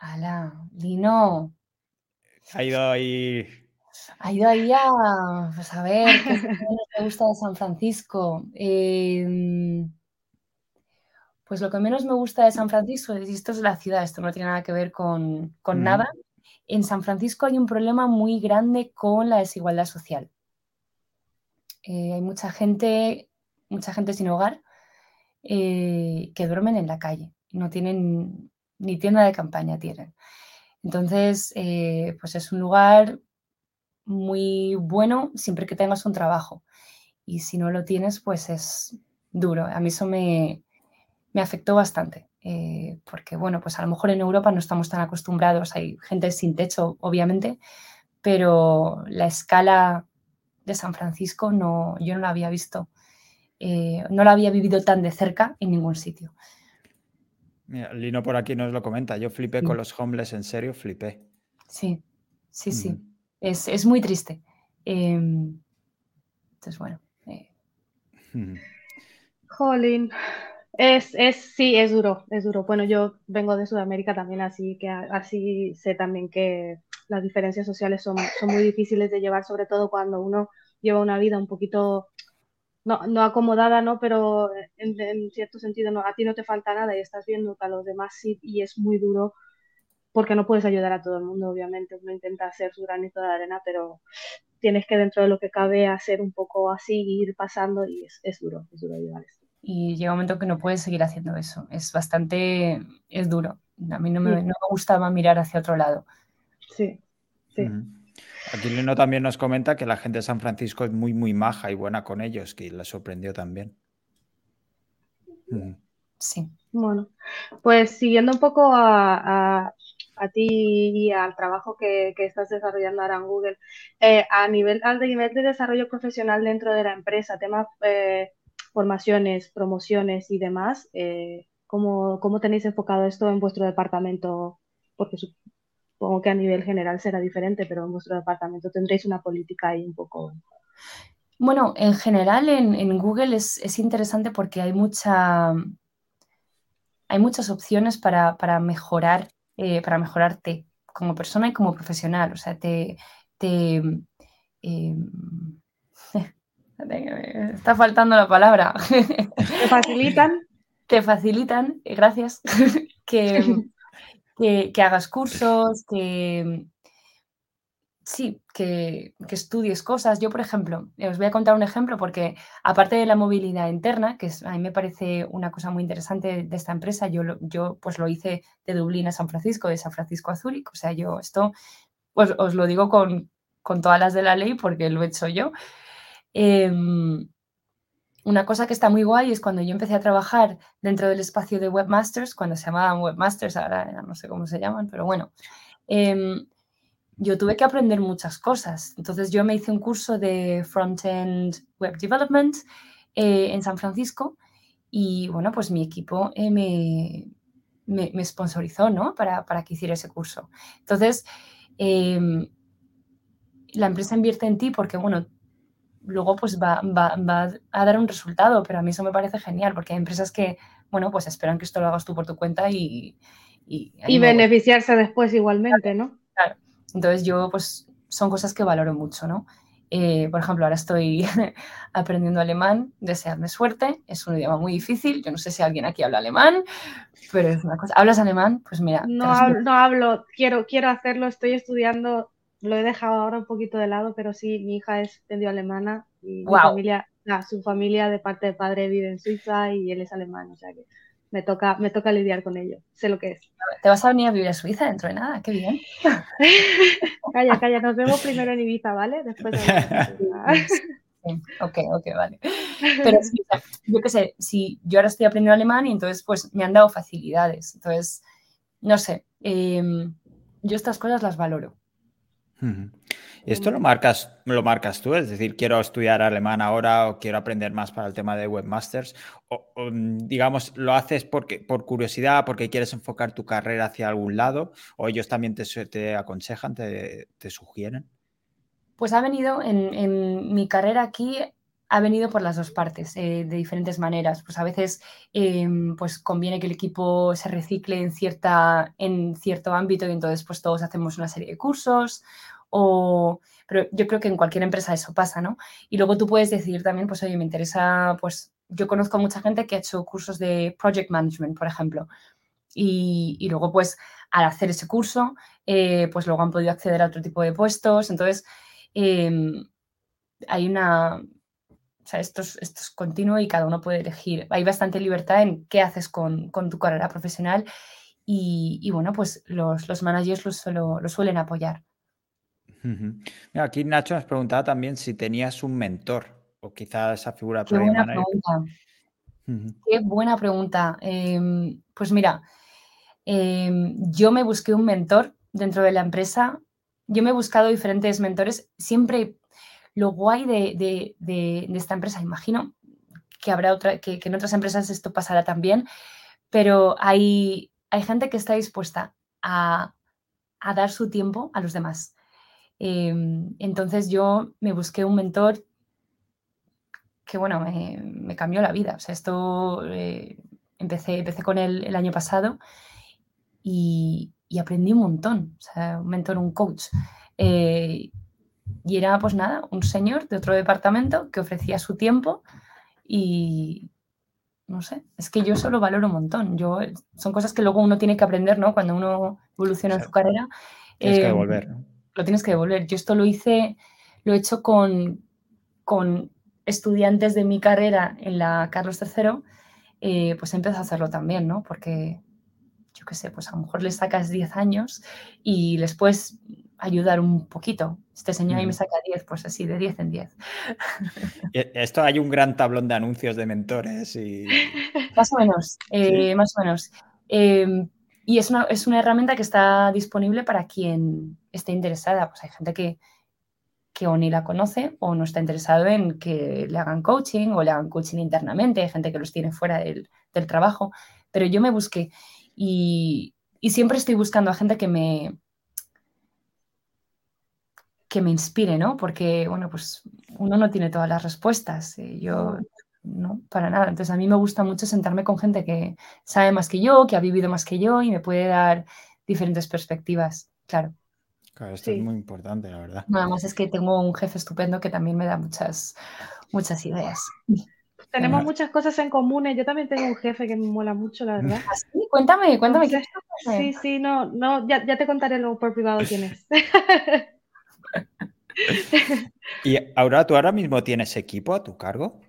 ¡Hala! Lino. Ha ido ahí. Ha ido ahí a, pues a ver, ¿qué es te gusta de San Francisco? Em, pues lo que menos me gusta de San Francisco, y esto es la ciudad, esto no tiene nada que ver con, con nada, en San Francisco hay un problema muy grande con la desigualdad social. Eh, hay mucha gente, mucha gente sin hogar eh, que duermen en la calle. No tienen ni tienda de campaña tienen. Entonces, eh, pues es un lugar muy bueno siempre que tengas un trabajo. Y si no lo tienes, pues es duro. A mí eso me, me afectó bastante. Eh, porque bueno, pues a lo mejor en Europa no estamos tan acostumbrados, hay gente sin techo, obviamente, pero la escala de San Francisco no, yo no la había visto, eh, no la había vivido tan de cerca en ningún sitio. Mira, Lino por aquí nos lo comenta, yo flipé con los homeless, en serio, flipé. Sí, sí, sí, es, muy triste. Em, entonces, bueno. Eh. Jolín. Es, es, sí, es duro, es duro. Bueno, yo vengo de Sudamérica también, así que así sé también que las diferencias sociales son, son muy difíciles de llevar, sobre todo cuando uno lleva una vida un poquito, no, no acomodada, ¿no? Pero en, cierto sentido, no, a ti no te falta nada y estás viendo que a los demás sí, y es muy duro porque no puedes ayudar a todo el mundo, obviamente. Uno intenta hacer su granito de arena, pero tienes que dentro de lo que cabe hacer un poco así, ir pasando y es, es duro, es duro ayudar esto y llega un momento que no puedes seguir haciendo eso. Es bastante, es duro. A mí no me, no me gustaba mirar hacia otro lado. Sí, sí. Aquí Lino también nos comenta que la gente de San Francisco es muy, muy maja y buena con ellos, que le sorprendió también. Sí. Bueno, pues siguiendo un poco a, a, ti y al trabajo que, que, estás desarrollando ahora en Google, eh, a nivel, al nivel de desarrollo profesional dentro de la empresa, temas eh, formaciones, promociones y demás. Eh, ¿cómo, tenéis enfocado esto en vuestro departamento? Porque supongo que a nivel general será diferente, pero en vuestro departamento tendréis una política ahí un poco. Bueno, en general en, Google es, interesante porque hay mucha hay muchas opciones para, mejorar, eh, para mejorarte como persona y como profesional. O sea, te, te eh, Está faltando la palabra. ¿Te facilitan? Te facilitan, eh, gracias, que, que, hagas cursos, que sí, que, estudies cosas. Yo, por ejemplo, os voy a contar un ejemplo porque aparte de la movilidad interna, que a mí me parece una cosa muy interesante de esta empresa, yo, yo pues lo hice de Dublín a San Francisco, de San Francisco a Zúrich. O sea, yo esto pues, os lo digo con, todas las de la ley porque lo he hecho yo. Em, una cosa que está muy guay es cuando yo empecé a trabajar dentro del espacio de webmasters, cuando se llamaban webmasters, ahora no sé cómo se llaman, pero bueno. Em, yo tuve que aprender muchas cosas. Entonces yo me hice un curso de Front-End Web Development eh, en San Francisco y bueno, pues mi equipo eh, me, me, sponsorizó, ¿no? Para, para, que hiciera ese curso. Entonces, em, la empresa invierte en ti porque, bueno, luego pues va, va, va, a dar un resultado, pero a mí eso me parece genial porque hay empresas que, bueno, pues esperan que esto lo hagas tú por tu cuenta y... Y, y beneficiarse después igualmente, ¿no? Claro. Entonces yo, pues, son cosas que valoro mucho, ¿no? Eh, por ejemplo, ahora estoy aprendiendo alemán, desearme suerte, es un idioma muy difícil, yo no sé si alguien aquí habla alemán, pero es una cosa. ¿Hablas alemán? Pues mira. No, hablo, no hablo, quiero, quiero hacerlo, estoy estudiando, lo he dejado ahora un poquito de lado, pero sí, mi hija es medio alemana y mi familia, su familia de parte de padre vive en Suiza y él es alemán, o sea que me toca, me toca lidiar con ello, sé lo que es. ¿Te vas a venir a vivir a Suiza dentro de nada? Qué bien. calla, calla, nos vemos primero en Ibiza, ¿vale? Después. ok, ok, vale. Pero yo qué sé, si yo ahora estoy aprendiendo alemán y entonces pues me han dado facilidades. Entonces, no sé, em, yo estas cosas las valoro. Esto lo marcas, lo marcas tú, es decir, quiero estudiar alemán ahora o quiero aprender más para el tema de webmasters, o, digamos, lo haces porque, por curiosidad, porque quieres enfocar tu carrera hacia algún lado, o ellos también te, te aconsejan, te, sugieren. Pues ha venido en, mi carrera aquí, ha venido por las dos partes, eh, de diferentes maneras. Pues a veces em, pues conviene que el equipo se recicle en, cierta, en cierto ámbito y entonces pues todos hacemos una serie de cursos o, pero yo creo que en cualquier empresa eso pasa, ¿no? Y luego tú puedes decidir también, pues, oye, me interesa, pues, yo conozco a mucha gente que ha hecho cursos de project management, por ejemplo, y, luego, pues, al hacer ese curso, eh, pues luego han podido acceder a otro tipo de puestos. Entonces, em, hay una, o sea, esto es, esto es, continuo y cada uno puede elegir. Hay bastante libertad en qué haces con, tu carrera profesional y, bueno, pues los, los managers lo, lo, suelen apoyar aquí Nacho nos preguntaba también si tenías un mentor o quizá esa figura Qué buena pregunta. Qué buena pregunta. Em, pues mira, em, yo me busqué un mentor dentro de la empresa. Yo me he buscado diferentes mentores. Siempre lo guay de, esta empresa, imagino que habrá otra, que, en otras empresas esto pasará también, pero hay, hay gente que está dispuesta a, a dar su tiempo a los demás. Em, entonces yo me busqué un mentor que, bueno, me, cambió la vida. O sea, esto eh, empecé, empecé con él el año pasado y, aprendí un montón. O sea, un mentor, un coach. Eh, y era, pues nada, un señor de otro departamento que ofrecía su tiempo y, no sé, es que yo eso lo valoro un montón. Yo, son cosas que luego uno tiene que aprender, ¿no? Cuando uno evoluciona en su carrera. Tienes que devolver, em, ¿no? Lo tienes que devolver. Yo esto lo hice, lo he hecho con, con estudiantes de mi carrera en la Carlos III, eh, pues empecé a hacerlo también, ¿no? Porque, yo qué sé, pues a lo mejor les sacas 10 años y les puedes ayudar un poquito. Este señor ahí me saca 10, pues así, de 10 en 10. Esto hay un gran tablón de anuncios de mentores y... Más o menos, eh, más o menos. Em, y es una, es una herramienta que está disponible para quien esté interesada. Pues hay gente que, que o ni la conoce o no está interesado en que le hagan coaching o le hagan coaching internamente. Hay gente que los tiene fuera del, trabajo. Pero yo me busqué y, siempre estoy buscando a gente que me, que me inspire, ¿no? Porque, bueno, pues uno no tiene todas las respuestas. Eh, yo no, para nada. Entonces a mí me gusta mucho sentarme con gente que sabe más que yo, que ha vivido más que yo y me puede dar diferentes perspectivas, claro. Claro, esto es muy importante, la verdad. Nada más es que tengo un jefe estupendo que también me da muchas, muchas ideas. Tenemos muchas cosas en común. Yo también tengo un jefe que me mola mucho, la verdad. ¿Ah, sí? Cuéntame, cuéntame. sí, sí, no, no, ya, ya te contaré luego por privado quién es. y ahora, ¿tú ahora mismo tienes equipo a tu cargo?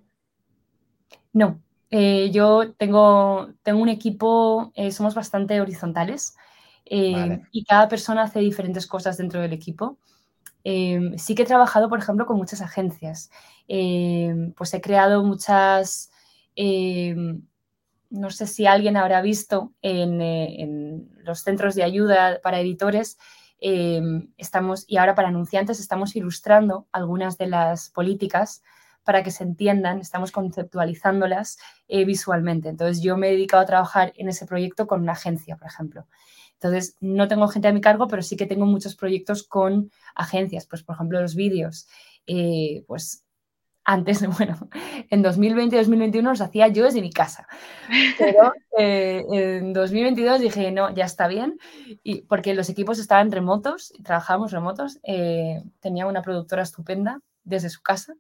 No, eh, yo tengo, tengo un equipo, eh, somos bastante horizontales eh, y cada persona hace diferentes cosas dentro del equipo. sí que he trabajado, por ejemplo, con muchas agencias. pues he creado muchas, no sé si alguien habrá visto en, en los centros de ayuda para editores, estamos, y ahora para anunciantes, estamos ilustrando algunas de las políticas para que se entiendan, estamos conceptualizándolas eh, visualmente. Entonces, yo me he dedicado a trabajar en ese proyecto con una agencia, por ejemplo. Entonces, no tengo gente a mi cargo, pero sí que tengo muchos proyectos con agencias. Pues, por ejemplo, los vídeos. Eh, pues antes, bueno, en 2020 y 2021 los hacía yo desde mi casa. Pero eh, en 2022 dije, no, ya está bien, y porque los equipos estaban remotos, trabajábamos remotos. tenía una productora estupenda desde su casa,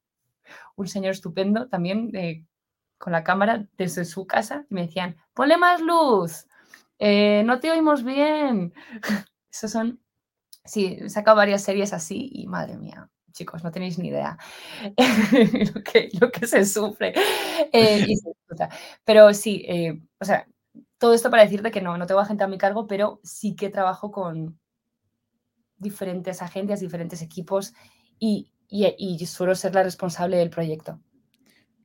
un señor estupendo también eh, con la cámara desde su casa y me decían, ponle más luz, eh, no te oímos bien. Esos son, sí, he sacado varias series así y madre mía, chicos, no tenéis ni idea lo, que, lo, que, se sufre. Eh, pero sí, o sea, todo esto para decirte que no, no tengo gente a mi cargo, pero sí que trabajo con diferentes agencias, diferentes equipos y, y, suelo ser la responsable del proyecto.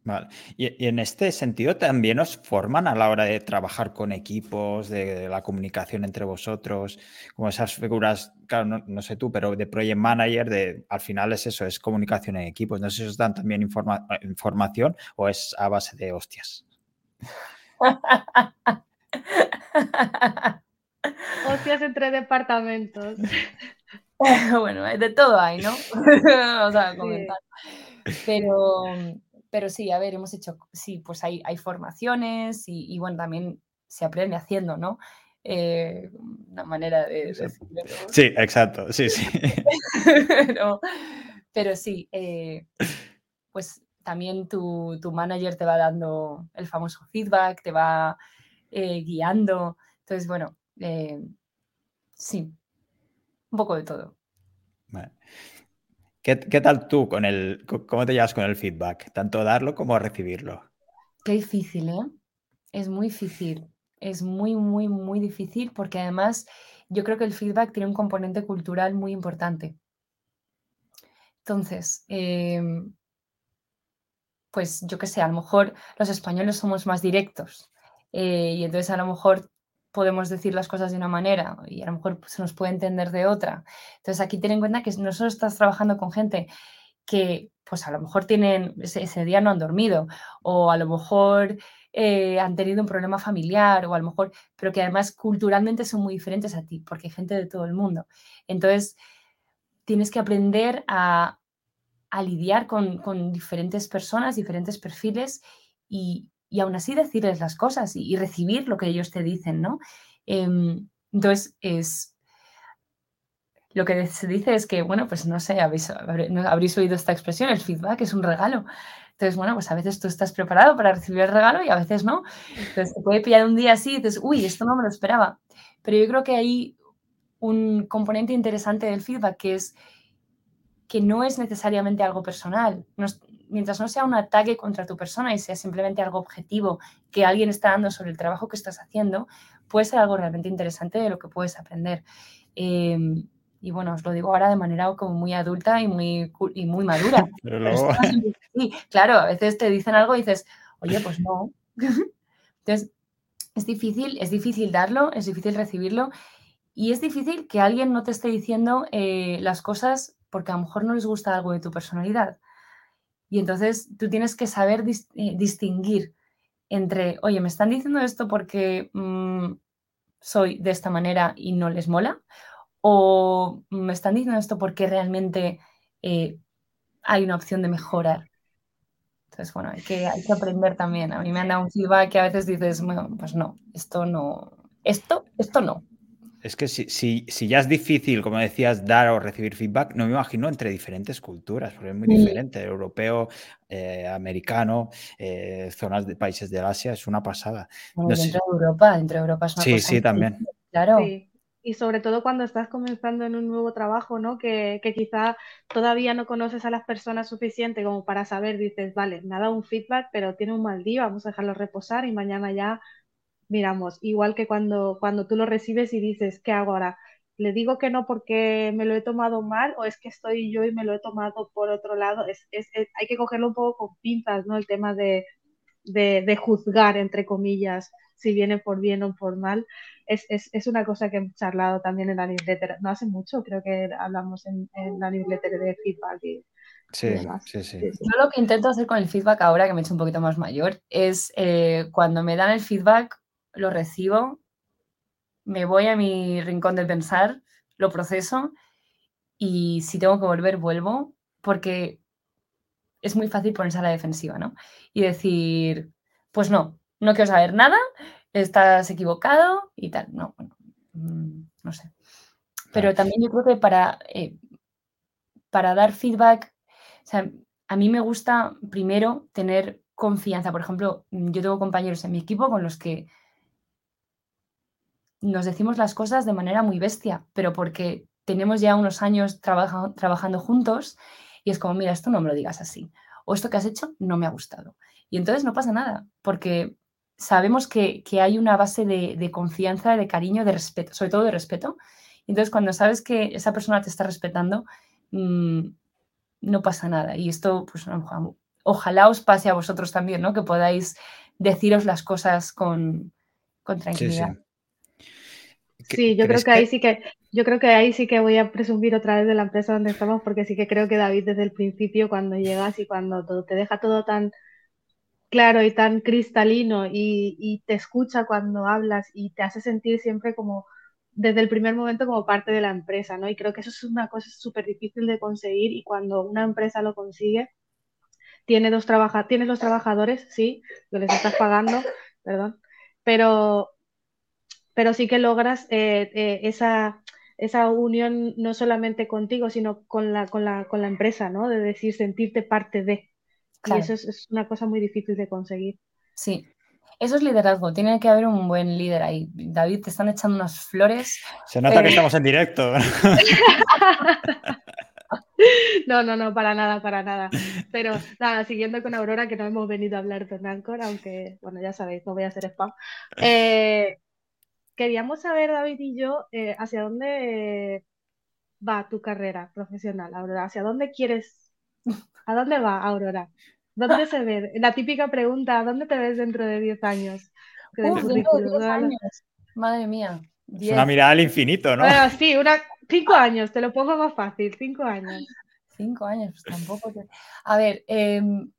Vale. Y, en este sentido también os forman a la hora de trabajar con equipos, de, la comunicación entre vosotros, como esas figuras, claro, no, sé tú, pero de project manager, de, al final es eso, es comunicación en equipos. No sé si os dan también información o es a base de hostias. hostias entre departamentos. bueno, de todo hay, ¿no? Vamos a comentar. Pero, pero sí, a ver, hemos hecho, sí, pues hay, hay formaciones y, bueno, también se aprende haciendo, ¿no? Eh, una manera de decirlo. Sí, exacto, sí, sí. pero, sí, eh, pues también tu, tu, manager te va dando el famoso feedback, te va eh, guiando. Entonces, bueno, sí, un poco de todo. ¿Qué, tal tú con el, cómo te llevas con el feedback? Tanto darlo como recibirlo. Qué difícil, ¿eh? Es muy difícil. Es muy, muy, muy difícil porque además yo creo que el feedback tiene un componente cultural muy importante. Entonces, em, pues yo qué sé, a lo mejor los españoles somos más directos eh, y entonces a lo mejor podemos decir las cosas de una manera y a lo mejor se nos puede entender de otra. Entonces aquí ten en cuenta que no solo estás trabajando con gente que pues a lo mejor tienen, ese, día no han dormido o a lo mejor eh, han tenido un problema familiar o a lo mejor, pero que además culturalmente son muy diferentes a ti porque hay gente de todo el mundo. Entonces tienes que aprender a, lidiar con, con diferentes personas, diferentes perfiles y, y aún así decirles las cosas y, recibir lo que ellos te dicen, ¿no? Em, entonces, es... Lo que se dice es que, bueno, pues no sé, habéis, habréis oído esta expresión, el feedback es un regalo. Entonces, bueno, pues a veces tú estás preparado para recibir el regalo y a veces no. Entonces, te puede pillar un día así y dices, uy, esto no me lo esperaba. Pero yo creo que hay un componente interesante del feedback que es que no es necesariamente algo personal mientras no sea un ataque contra tu persona y sea simplemente algo objetivo que alguien está dando sobre el trabajo que estás haciendo, puede ser algo realmente interesante de lo que puedes aprender. Em, y bueno, os lo digo ahora de manera como muy adulta y muy, y muy madura. sí, claro, a veces te dicen algo y dices, oye, pues no. Entonces, es difícil, es difícil darlo, es difícil recibirlo y es difícil que alguien no te esté diciendo eh, las cosas porque a lo mejor no les gusta algo de tu personalidad. Y entonces tú tienes que saber eh, distinguir entre, oye, me están diciendo esto porque mm, soy de esta manera y no les mola, o me están diciendo esto porque realmente eh, hay una opción de mejorar. Entonces, bueno, hay que, hay que aprender también. A mí me han dado un feedback que a veces dices, bueno, pues no, esto no, esto, esto no. Es que si, si, ya es difícil, como decías, dar o recibir feedback, no me imagino entre diferentes culturas, porque es muy diferente. europeo, eh, americano, eh, zonas de países del Asia, es una pasada. dentro de Europa, dentro de Europa es una Sí, sí, también. Claro. Y y sobre todo cuando estás comenzando en un nuevo trabajo, ¿no? Que, que quizá todavía no conoces a las personas suficiente como para saber, dices, vale, me ha dado un feedback, pero tiene un mal día, vamos a dejarlo reposar y mañana ya miramos. Igual que cuando, cuando tú lo recibes y dices, ¿qué hago ahora? ¿Le digo que no porque me lo he tomado mal o es que estoy yo y me lo he tomado por otro lado? Es, es, hay que cogerlo un poco con pinzas, ¿no? El tema de, de, de juzgar, entre comillas, si viene por bien o por mal, es, es, es, una cosa que hemos charlado también en la newsletter. No hace mucho, creo que hablamos en, en la newsletter de feedback y, Sí, sí, sí, Yo lo que intento hacer con el feedback ahora, que me he hecho un poquito más mayor, es eh, cuando me dan el feedback, lo recibo, me voy a mi rincón de pensar, lo proceso y si tengo que volver, vuelvo, porque es muy fácil ponerse a la defensiva, ¿no? Y decir, pues no, no quiero saber nada, estás equivocado y tal. No, bueno, mm, no sé. Pero también yo creo que para, eh, para dar feedback, o sea, a mí me gusta primero tener confianza. Por ejemplo, yo tengo compañeros en mi equipo con los que nos decimos las cosas de manera muy bestia, pero porque tenemos ya unos años trabajando juntos y es como, mira, esto no me lo digas así. O esto que has hecho no me ha gustado. Y entonces no pasa nada, porque sabemos que, hay una base de, confianza, de cariño, de respeto, sobre todo de respeto. Entonces, cuando sabes que esa persona te está respetando, mm, no pasa nada. Y esto, pues, ojalá os pase a vosotros también, ¿no? Que podáis deciros las cosas con, tranquilidad. Sí, yo creo que, ahí sí que yo creo que ahí sí que voy a presumir otra vez de la empresa donde estamos, porque sí que creo que David desde el principio, cuando llegas y cuando todo, te deja todo tan claro y tan cristalino y, te escucha cuando hablas y te hace sentir siempre como desde el primer momento como parte de la empresa, ¿no? Y creo que eso es una cosa súper difícil de conseguir y cuando una empresa lo consigue, tiene dos trabaja tienes los trabajadores, sí, que les estás pagando, perdón, pero, pero sí que logras eh, eh, esa, esa unión no solamente contigo, sino con la, con la, con la empresa, ¿no? De decir, sentirte parte de. Y eso es, una cosa muy difícil de conseguir. Sí, eso es liderazgo, tiene que haber un buen líder ahí. David, te están echando unas flores. Se nota que eh, estamos en directo. No, no, no, para nada, para nada. Pero nada, siguiendo con Aurora, que no hemos venido a hablar de Nancor, aunque, bueno, ya sabéis, no voy a hacer spam. Eh, queríamos saber, David y yo, eh, hacia dónde va tu carrera profesional, Aurora, hacia dónde quieres, a dónde va Aurora. ¿Dónde se ve? La típica pregunta, ¿dónde te ves dentro de 10 años? Madre mía. Es una mirada al infinito, ¿no? Bueno, sí, una, cinco años, te lo pongo más fácil, cinco años. Cinco años, pues tampoco. A ver, em,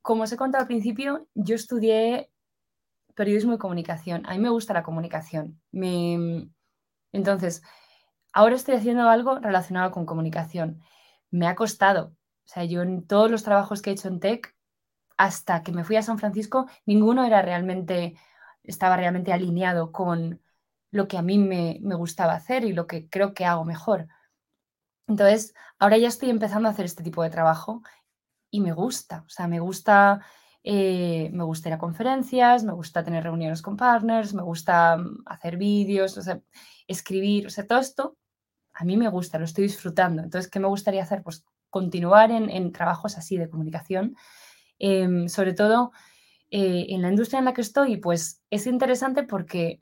como os he contado al principio, yo estudié periodismo y comunicación. A mí me gusta la comunicación. Entonces, ahora estoy haciendo algo relacionado con comunicación. Me ha costado, o sea, yo en todos los trabajos que he hecho en tech, hasta que me fui a San Francisco, ninguno era realmente, estaba realmente alineado con lo que a mí me, gustaba hacer y lo que creo que hago mejor. Entonces, ahora ya estoy empezando a hacer este tipo de trabajo y me gusta, o sea, me gusta, eh, me gusta ir a conferencias, me gusta tener reuniones con partners, me gusta mm, hacer vídeos, o sea, escribir, o sea, todo esto a mí me gusta, lo estoy disfrutando. Entonces, ¿qué me gustaría hacer? Pues continuar en, trabajos así de comunicación, em, sobre todo eh, en la industria en la que estoy, pues es interesante porque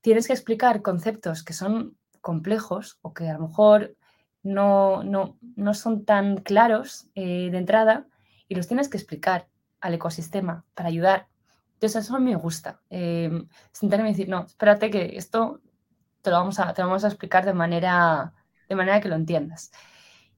tienes que explicar conceptos que son complejos o que a lo mejor no, no, no son tan claros eh, de entrada y los tienes que explicar al ecosistema para ayudar. Entonces eso me gusta. Eh, sentarme y decir, no, espérate que esto te lo vamos a, te lo vamos a explicar de manera, de manera que lo entiendas.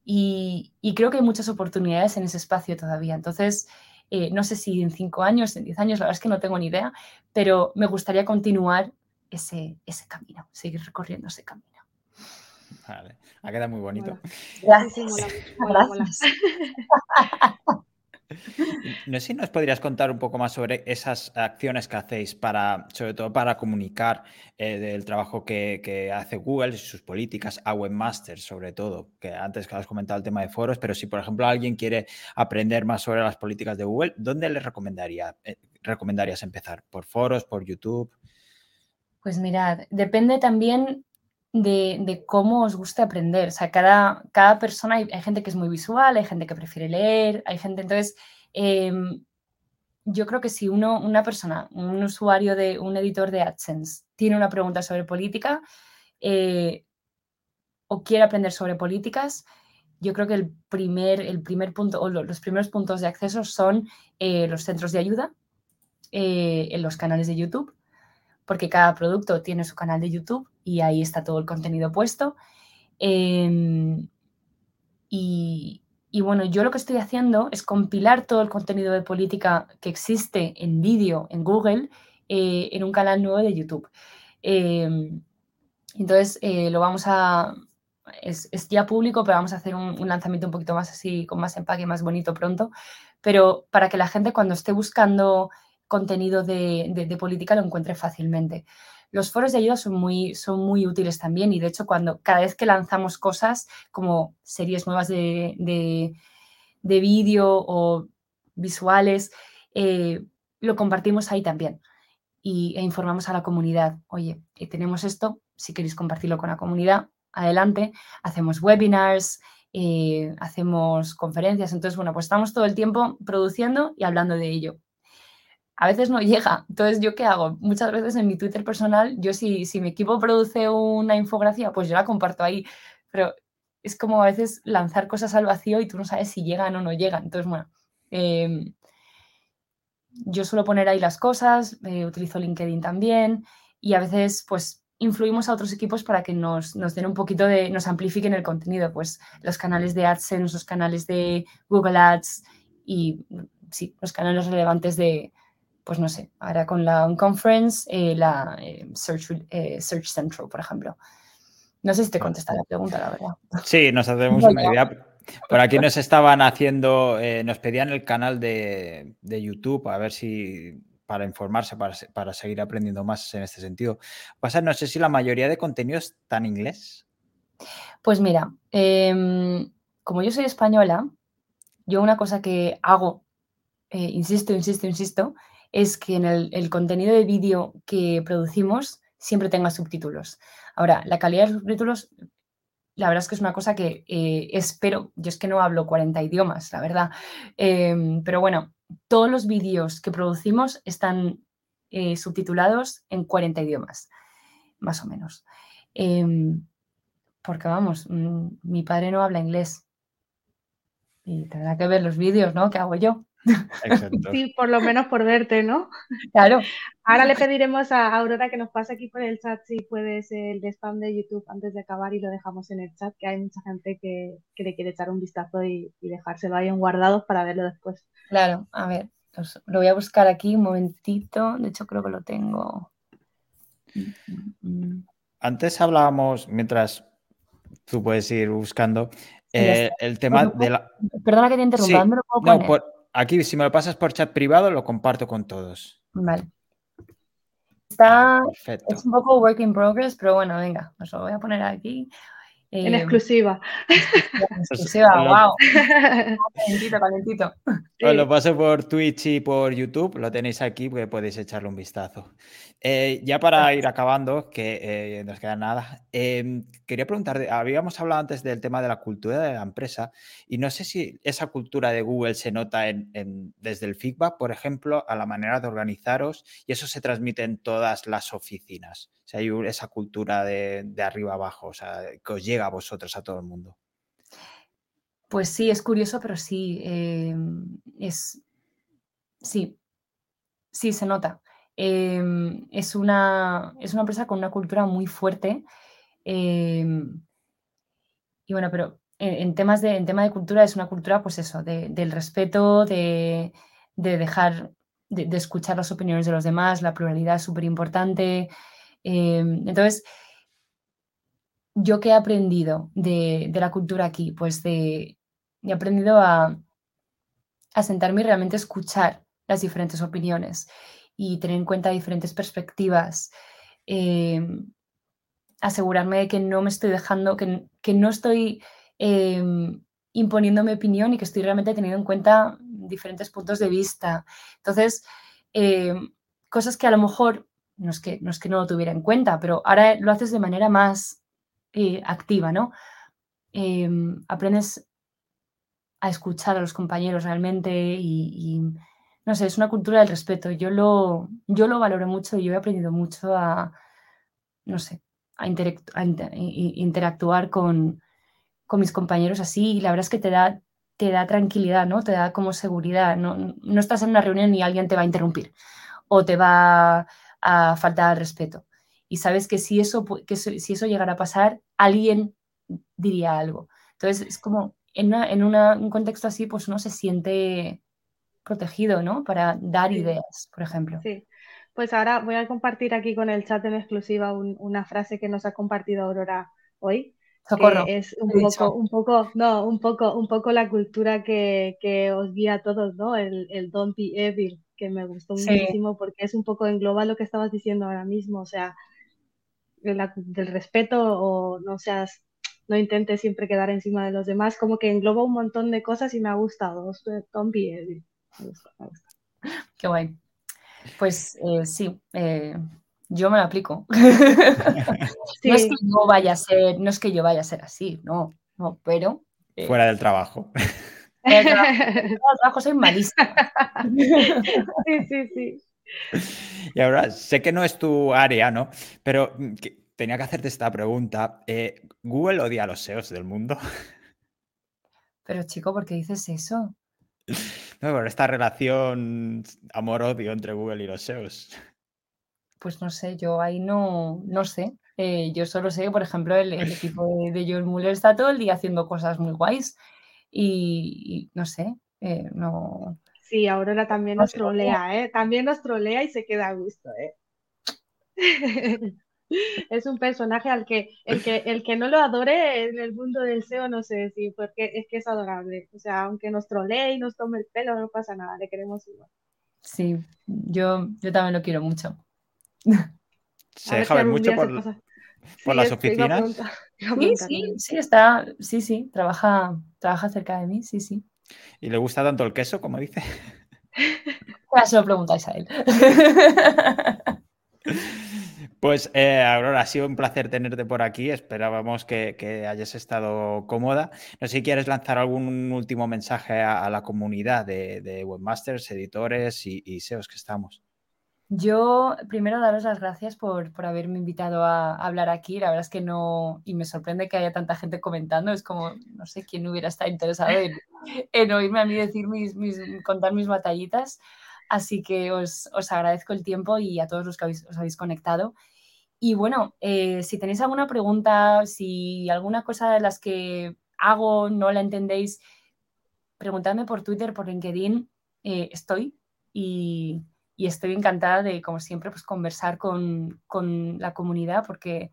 Y, creo que hay muchas oportunidades en ese espacio todavía. Entonces, eh, no sé si en cinco años, en diez años, la verdad es que no tengo ni idea, pero me gustaría continuar ese, ese camino, seguir recorriendo ese camino. Vale, ha quedado muy bonito. Gracias. Gracias. No sé si nos podrías contar un poco más sobre esas acciones que hacéis para, sobre todo para comunicar eh, del trabajo que, hace Google, sus políticas a webmasters, sobre todo, que antes que has comentado el tema de foros, pero si por ejemplo alguien quiere aprender más sobre las políticas de Google, ¿dónde le recomendaría, eh, recomendarías empezar? ¿Por foros, por YouTube? Pues mirad, depende también de, cómo os guste aprender. O sea, cada, cada persona, hay, gente que es muy visual, hay gente que prefiere leer, hay gente, entonces, em, yo creo que si uno, una persona, un usuario de un editor de AdSense tiene una pregunta sobre política eh, o quiere aprender sobre políticas, yo creo que el primer, el primer punto o los primeros puntos de acceso son eh, los centros de ayuda eh, en los canales de YouTube, porque cada producto tiene su canal de YouTube y ahí está todo el contenido puesto. Em, y, bueno, yo lo que estoy haciendo es compilar todo el contenido de política que existe en vídeo en Google eh, en un canal nuevo de YouTube. Em, entonces, eh, lo vamos a... Es, ya público, pero vamos a hacer un, lanzamiento un poquito más así, con más empaque, más bonito pronto. Pero para que la gente cuando esté buscando contenido de política lo encuentre fácilmente. Los foros de ayuda son muy, son muy útiles también y de hecho cuando cada vez que lanzamos cosas como series nuevas de, vídeo o visuales, eh, lo compartimos ahí también y, e informamos a la comunidad. Oye, eh, tenemos esto, si queréis compartirlo con la comunidad, adelante. Hacemos webinars, eh, hacemos conferencias. Entonces, bueno, pues estamos todo el tiempo produciendo y hablando de ello a veces no llega. Entonces, ¿yo qué hago? Muchas veces en mi Twitter personal, yo si, mi equipo produce una infografía, pues yo la comparto ahí. Pero es como a veces lanzar cosas al vacío y tú no sabes si llegan o no llegan. Entonces, bueno, em, yo suelo poner ahí las cosas, eh, utilizo LinkedIn también y a veces pues influimos a otros equipos para que nos, nos, den un poquito de, nos amplifiquen el contenido, pues los canales de AdSense, los canales de Google Ads y sí, los canales relevantes de, pues no sé, ahora con la Unconference, eh, la eh, Search, eh, Search Central, por ejemplo. No sé si te contesta la pregunta, la verdad. Sí, nos hacemos una idea. Por aquí nos estaban haciendo, nos pedían el canal de, YouTube a ver si para informarse, para, seguir aprendiendo más en este sentido. Pasa, no sé si la mayoría de contenido está en inglés. Pues mira, em, como yo soy española, yo una cosa que hago, insisto, insisto, insisto, es que en el, contenido de vídeo que producimos siempre tenga subtítulos. Ahora, la calidad de subtítulos, la verdad es que es una cosa que eh, espero, yo es que no hablo 40 idiomas, la verdad, em, pero bueno, todos los vídeos que producimos están eh, subtitulados en 40 idiomas, más o menos. Em, porque vamos, mm, mi padre no habla inglés y tendrá que ver los vídeos, ¿no? ¿Qué hago yo? Sí, por lo menos por verte, ¿no? Claro. Ahora le pediremos a Aurora que nos pase aquí por el chat si puedes el de spam de YouTube antes de acabar y lo dejamos en el chat, que hay mucha gente que, le quiere echar un vistazo y, dejárselo ahí en guardados para verlo después. Claro, a ver, lo voy a buscar aquí un momentito. De hecho, creo que lo tengo. Antes hablábamos, mientras tú puedes ir buscando, eh, el tema de la. Perdona que te interrumpa, lo puedo No, Aquí, si me lo pasas por chat privado, lo comparto con todos. Vale. Está, es un poco work in progress, pero bueno, venga, os lo voy a poner aquí. En eh, exclusiva. En exclusiva, wow. calentito, calentito. Os lo paso por Twitch y por YouTube, lo tenéis aquí, porque podéis echarle un vistazo. Eh, ya para ir acabando, que eh, nos queda nada, em, quería preguntar, habíamos hablado antes del tema de la cultura de la empresa y no sé si esa cultura de Google se nota en, desde el feedback, por ejemplo, a la manera de organizaros y eso se transmite en todas las oficinas. Sea, hay esa cultura de, de arriba abajo, o sea, que os llega a vosotros, a todo el mundo. Pues sí, es curioso, pero sí, em, es, sí, sí, se nota. Em, es, una, es una empresa con una cultura muy fuerte. Em, y bueno, pero en, temas de, en tema de cultura es una cultura, pues eso, del respeto, de, dejar, de, escuchar las opiniones de los demás, la pluralidad es súper importante. Em, entonces, ¿yo qué he aprendido de, la cultura aquí? Pues de, he aprendido a, sentarme y realmente escuchar las diferentes opiniones y tener en cuenta diferentes perspectivas. Em, asegurarme de que no me estoy dejando, que, que no estoy em, imponiendo mi opinión y que estoy realmente teniendo en cuenta diferentes puntos de vista. Entonces, cosas que a lo mejor no es que no, es que no lo tuviera en cuenta, pero ahora lo haces de manera más eh, activa, ¿no? Em, aprendes a escuchar a los compañeros realmente y, no sé, es una cultura del respeto. Yo lo, yo lo valoro mucho y yo he aprendido mucho a, no sé, a, interactuar con, con, mis compañeros así y la verdad es que te da, te da tranquilidad, ¿no? Te da como seguridad. No, no estás en una reunión y alguien te va a interrumpir o te va a faltar al respeto. Y sabes que si eso, que si eso llegara a pasar, alguien diría algo. Entonces, es como en, en un contexto así, pues uno se siente protegido, ¿no? Para dar ideas, por ejemplo. Sí. Pues ahora voy a compartir aquí con el chat en exclusiva una frase que nos ha compartido Aurora hoy. Socorro. es un poco, un poco, no, un poco, un poco la cultura que, que os guía a todos, ¿no? El, el don't be evil, que me gustó muchísimo porque es un poco engloba lo que estabas diciendo ahora mismo, o sea, del respeto o no seas, no intentes siempre quedar encima de los demás, como que engloba un montón de cosas y me ha gustado. Don't be Me gusta, me gusta. Qué guay. Pues eh, sí, eh, yo me lo aplico. No es que yo vaya a ser, no es que yo vaya a ser así, no, no, pero. Eh, Fuera del trabajo. El trabajo, soy malísima. Sí, sí, sí. Y ahora, sé que no es tu área, ¿no? Pero mm, tenía que hacerte esta pregunta. Eh, ¿Google odia a los SEOs del mundo? Pero chico, ¿por qué dices eso? No, por esta relación amor-odio entre Google y los SEOs. Pues no sé, yo ahí no, no sé. Eh, yo solo sé que, por ejemplo, el, equipo de, de Joel Muller está todo el día haciendo cosas muy guays y, no sé, eh, no, Sí, Aurora también nos trolea, ¿eh? También nos trolea y se queda a gusto, ¿eh? es un personaje al que el, que el que no lo adore en el mundo del SEO no sé decir, porque es que es adorable. O sea, aunque nos trolee y nos tome el pelo, no pasa nada, le queremos igual. Sí, yo, yo también lo quiero mucho. Se deja ver mucho por, por las oficinas. sí, sí, sí, está, sí, sí, trabaja, trabaja cerca de mí, sí, sí. ¿Y le gusta tanto el queso, como dice? Ya se lo preguntáis a él. Pues eh, Aurora, ha sido un placer tenerte por aquí. Esperábamos que, hayas estado cómoda. No sé si quieres lanzar algún último mensaje a, la comunidad de, webmasters, editores y, y SEOs que estamos. Yo primero daros las gracias por, haberme invitado a, hablar aquí. La verdad es que no, y me sorprende que haya tanta gente comentando. Es como, no sé quién hubiera estado interesado en, oírme a mí decir mis, contar mis batallitas. Así que os, agradezco el tiempo y a todos los que os habéis conectado. Y bueno, eh, si tenéis alguna pregunta, si alguna cosa de las que hago no la entendéis, preguntadme por Twitter, por LinkedIn. Eh, estoy y y estoy encantada de, como siempre, pues conversar con, la comunidad porque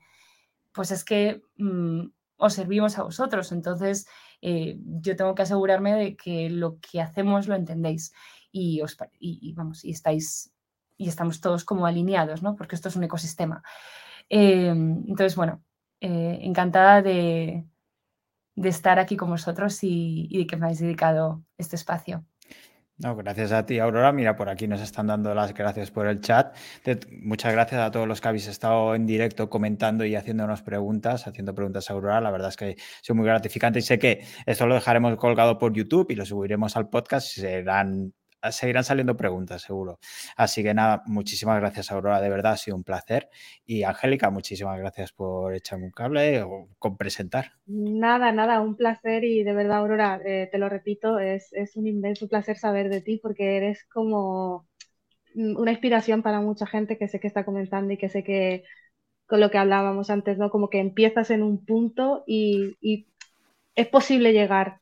pues es que mm, os servimos a vosotros. Entonces, eh, yo tengo que asegurarme de que lo que hacemos lo entendéis y, os, y, vamos, y estáis y estamos todos como alineados, ¿no? Porque esto es un ecosistema. Em, entonces, bueno, eh, encantada de, estar aquí con vosotros y, y de que me habéis dedicado este espacio. No, gracias a ti, Aurora. Mira, por aquí nos están dando las gracias por el chat. muchas gracias a todos los que habéis estado en directo comentando y haciéndonos preguntas, haciendo preguntas a Aurora. La verdad es que es muy gratificante y sé que esto lo dejaremos colgado por YouTube y lo subiremos al podcast. Serán seguirán saliendo preguntas, seguro. Así que nada, muchísimas gracias, Aurora, de verdad ha sido un placer. Y Angélica, muchísimas gracias por echarme un cable o con presentar. Nada, nada, un placer y de verdad, Aurora, eh, te lo repito, es, un inmenso placer saber de ti porque eres como una inspiración para mucha gente que sé que está comentando y que sé que con lo que hablábamos antes, ¿no? Como que empiezas en un punto y es posible llegar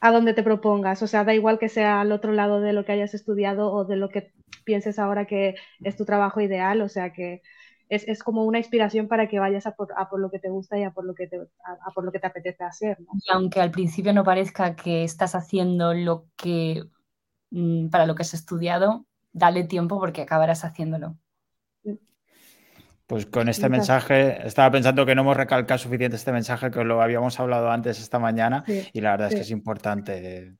a donde te propongas. O sea, da igual que sea al otro lado de lo que hayas estudiado o de lo que pienses ahora que es tu trabajo ideal. O sea, que es, como una inspiración para que vayas a por, lo que te gusta y a por lo que te, por lo que te apetece hacer. Y aunque al principio no parezca que estás haciendo lo que mm, para lo que has estudiado, dale tiempo porque acabarás haciéndolo. Pues con este mensaje, estaba pensando que no hemos recalcado suficiente este mensaje, que lo habíamos hablado antes esta mañana, y la verdad es que es importante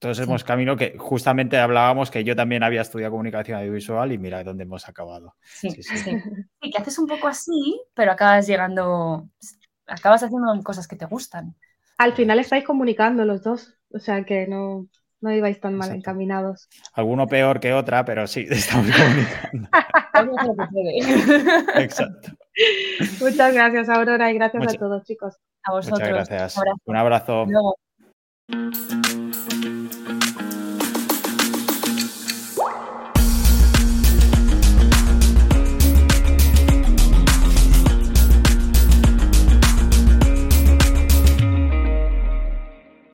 Todos hemos camino que justamente hablábamos que yo también había estudiado comunicación audiovisual y mira dónde hemos acabado. Sí, sí, sí. sí que haces un poco así, pero acabas llegando, acabas haciendo cosas que te gustan. Al final estáis comunicando los dos, o sea que no, no ibais tan mal encaminados. Alguno peor que otra, pero sí, estamos comunicando. Exacto. Muchas gracias, Aurora, y gracias a todos, chicos. A vosotros. Muchas gracias. Un abrazo. Un abrazo.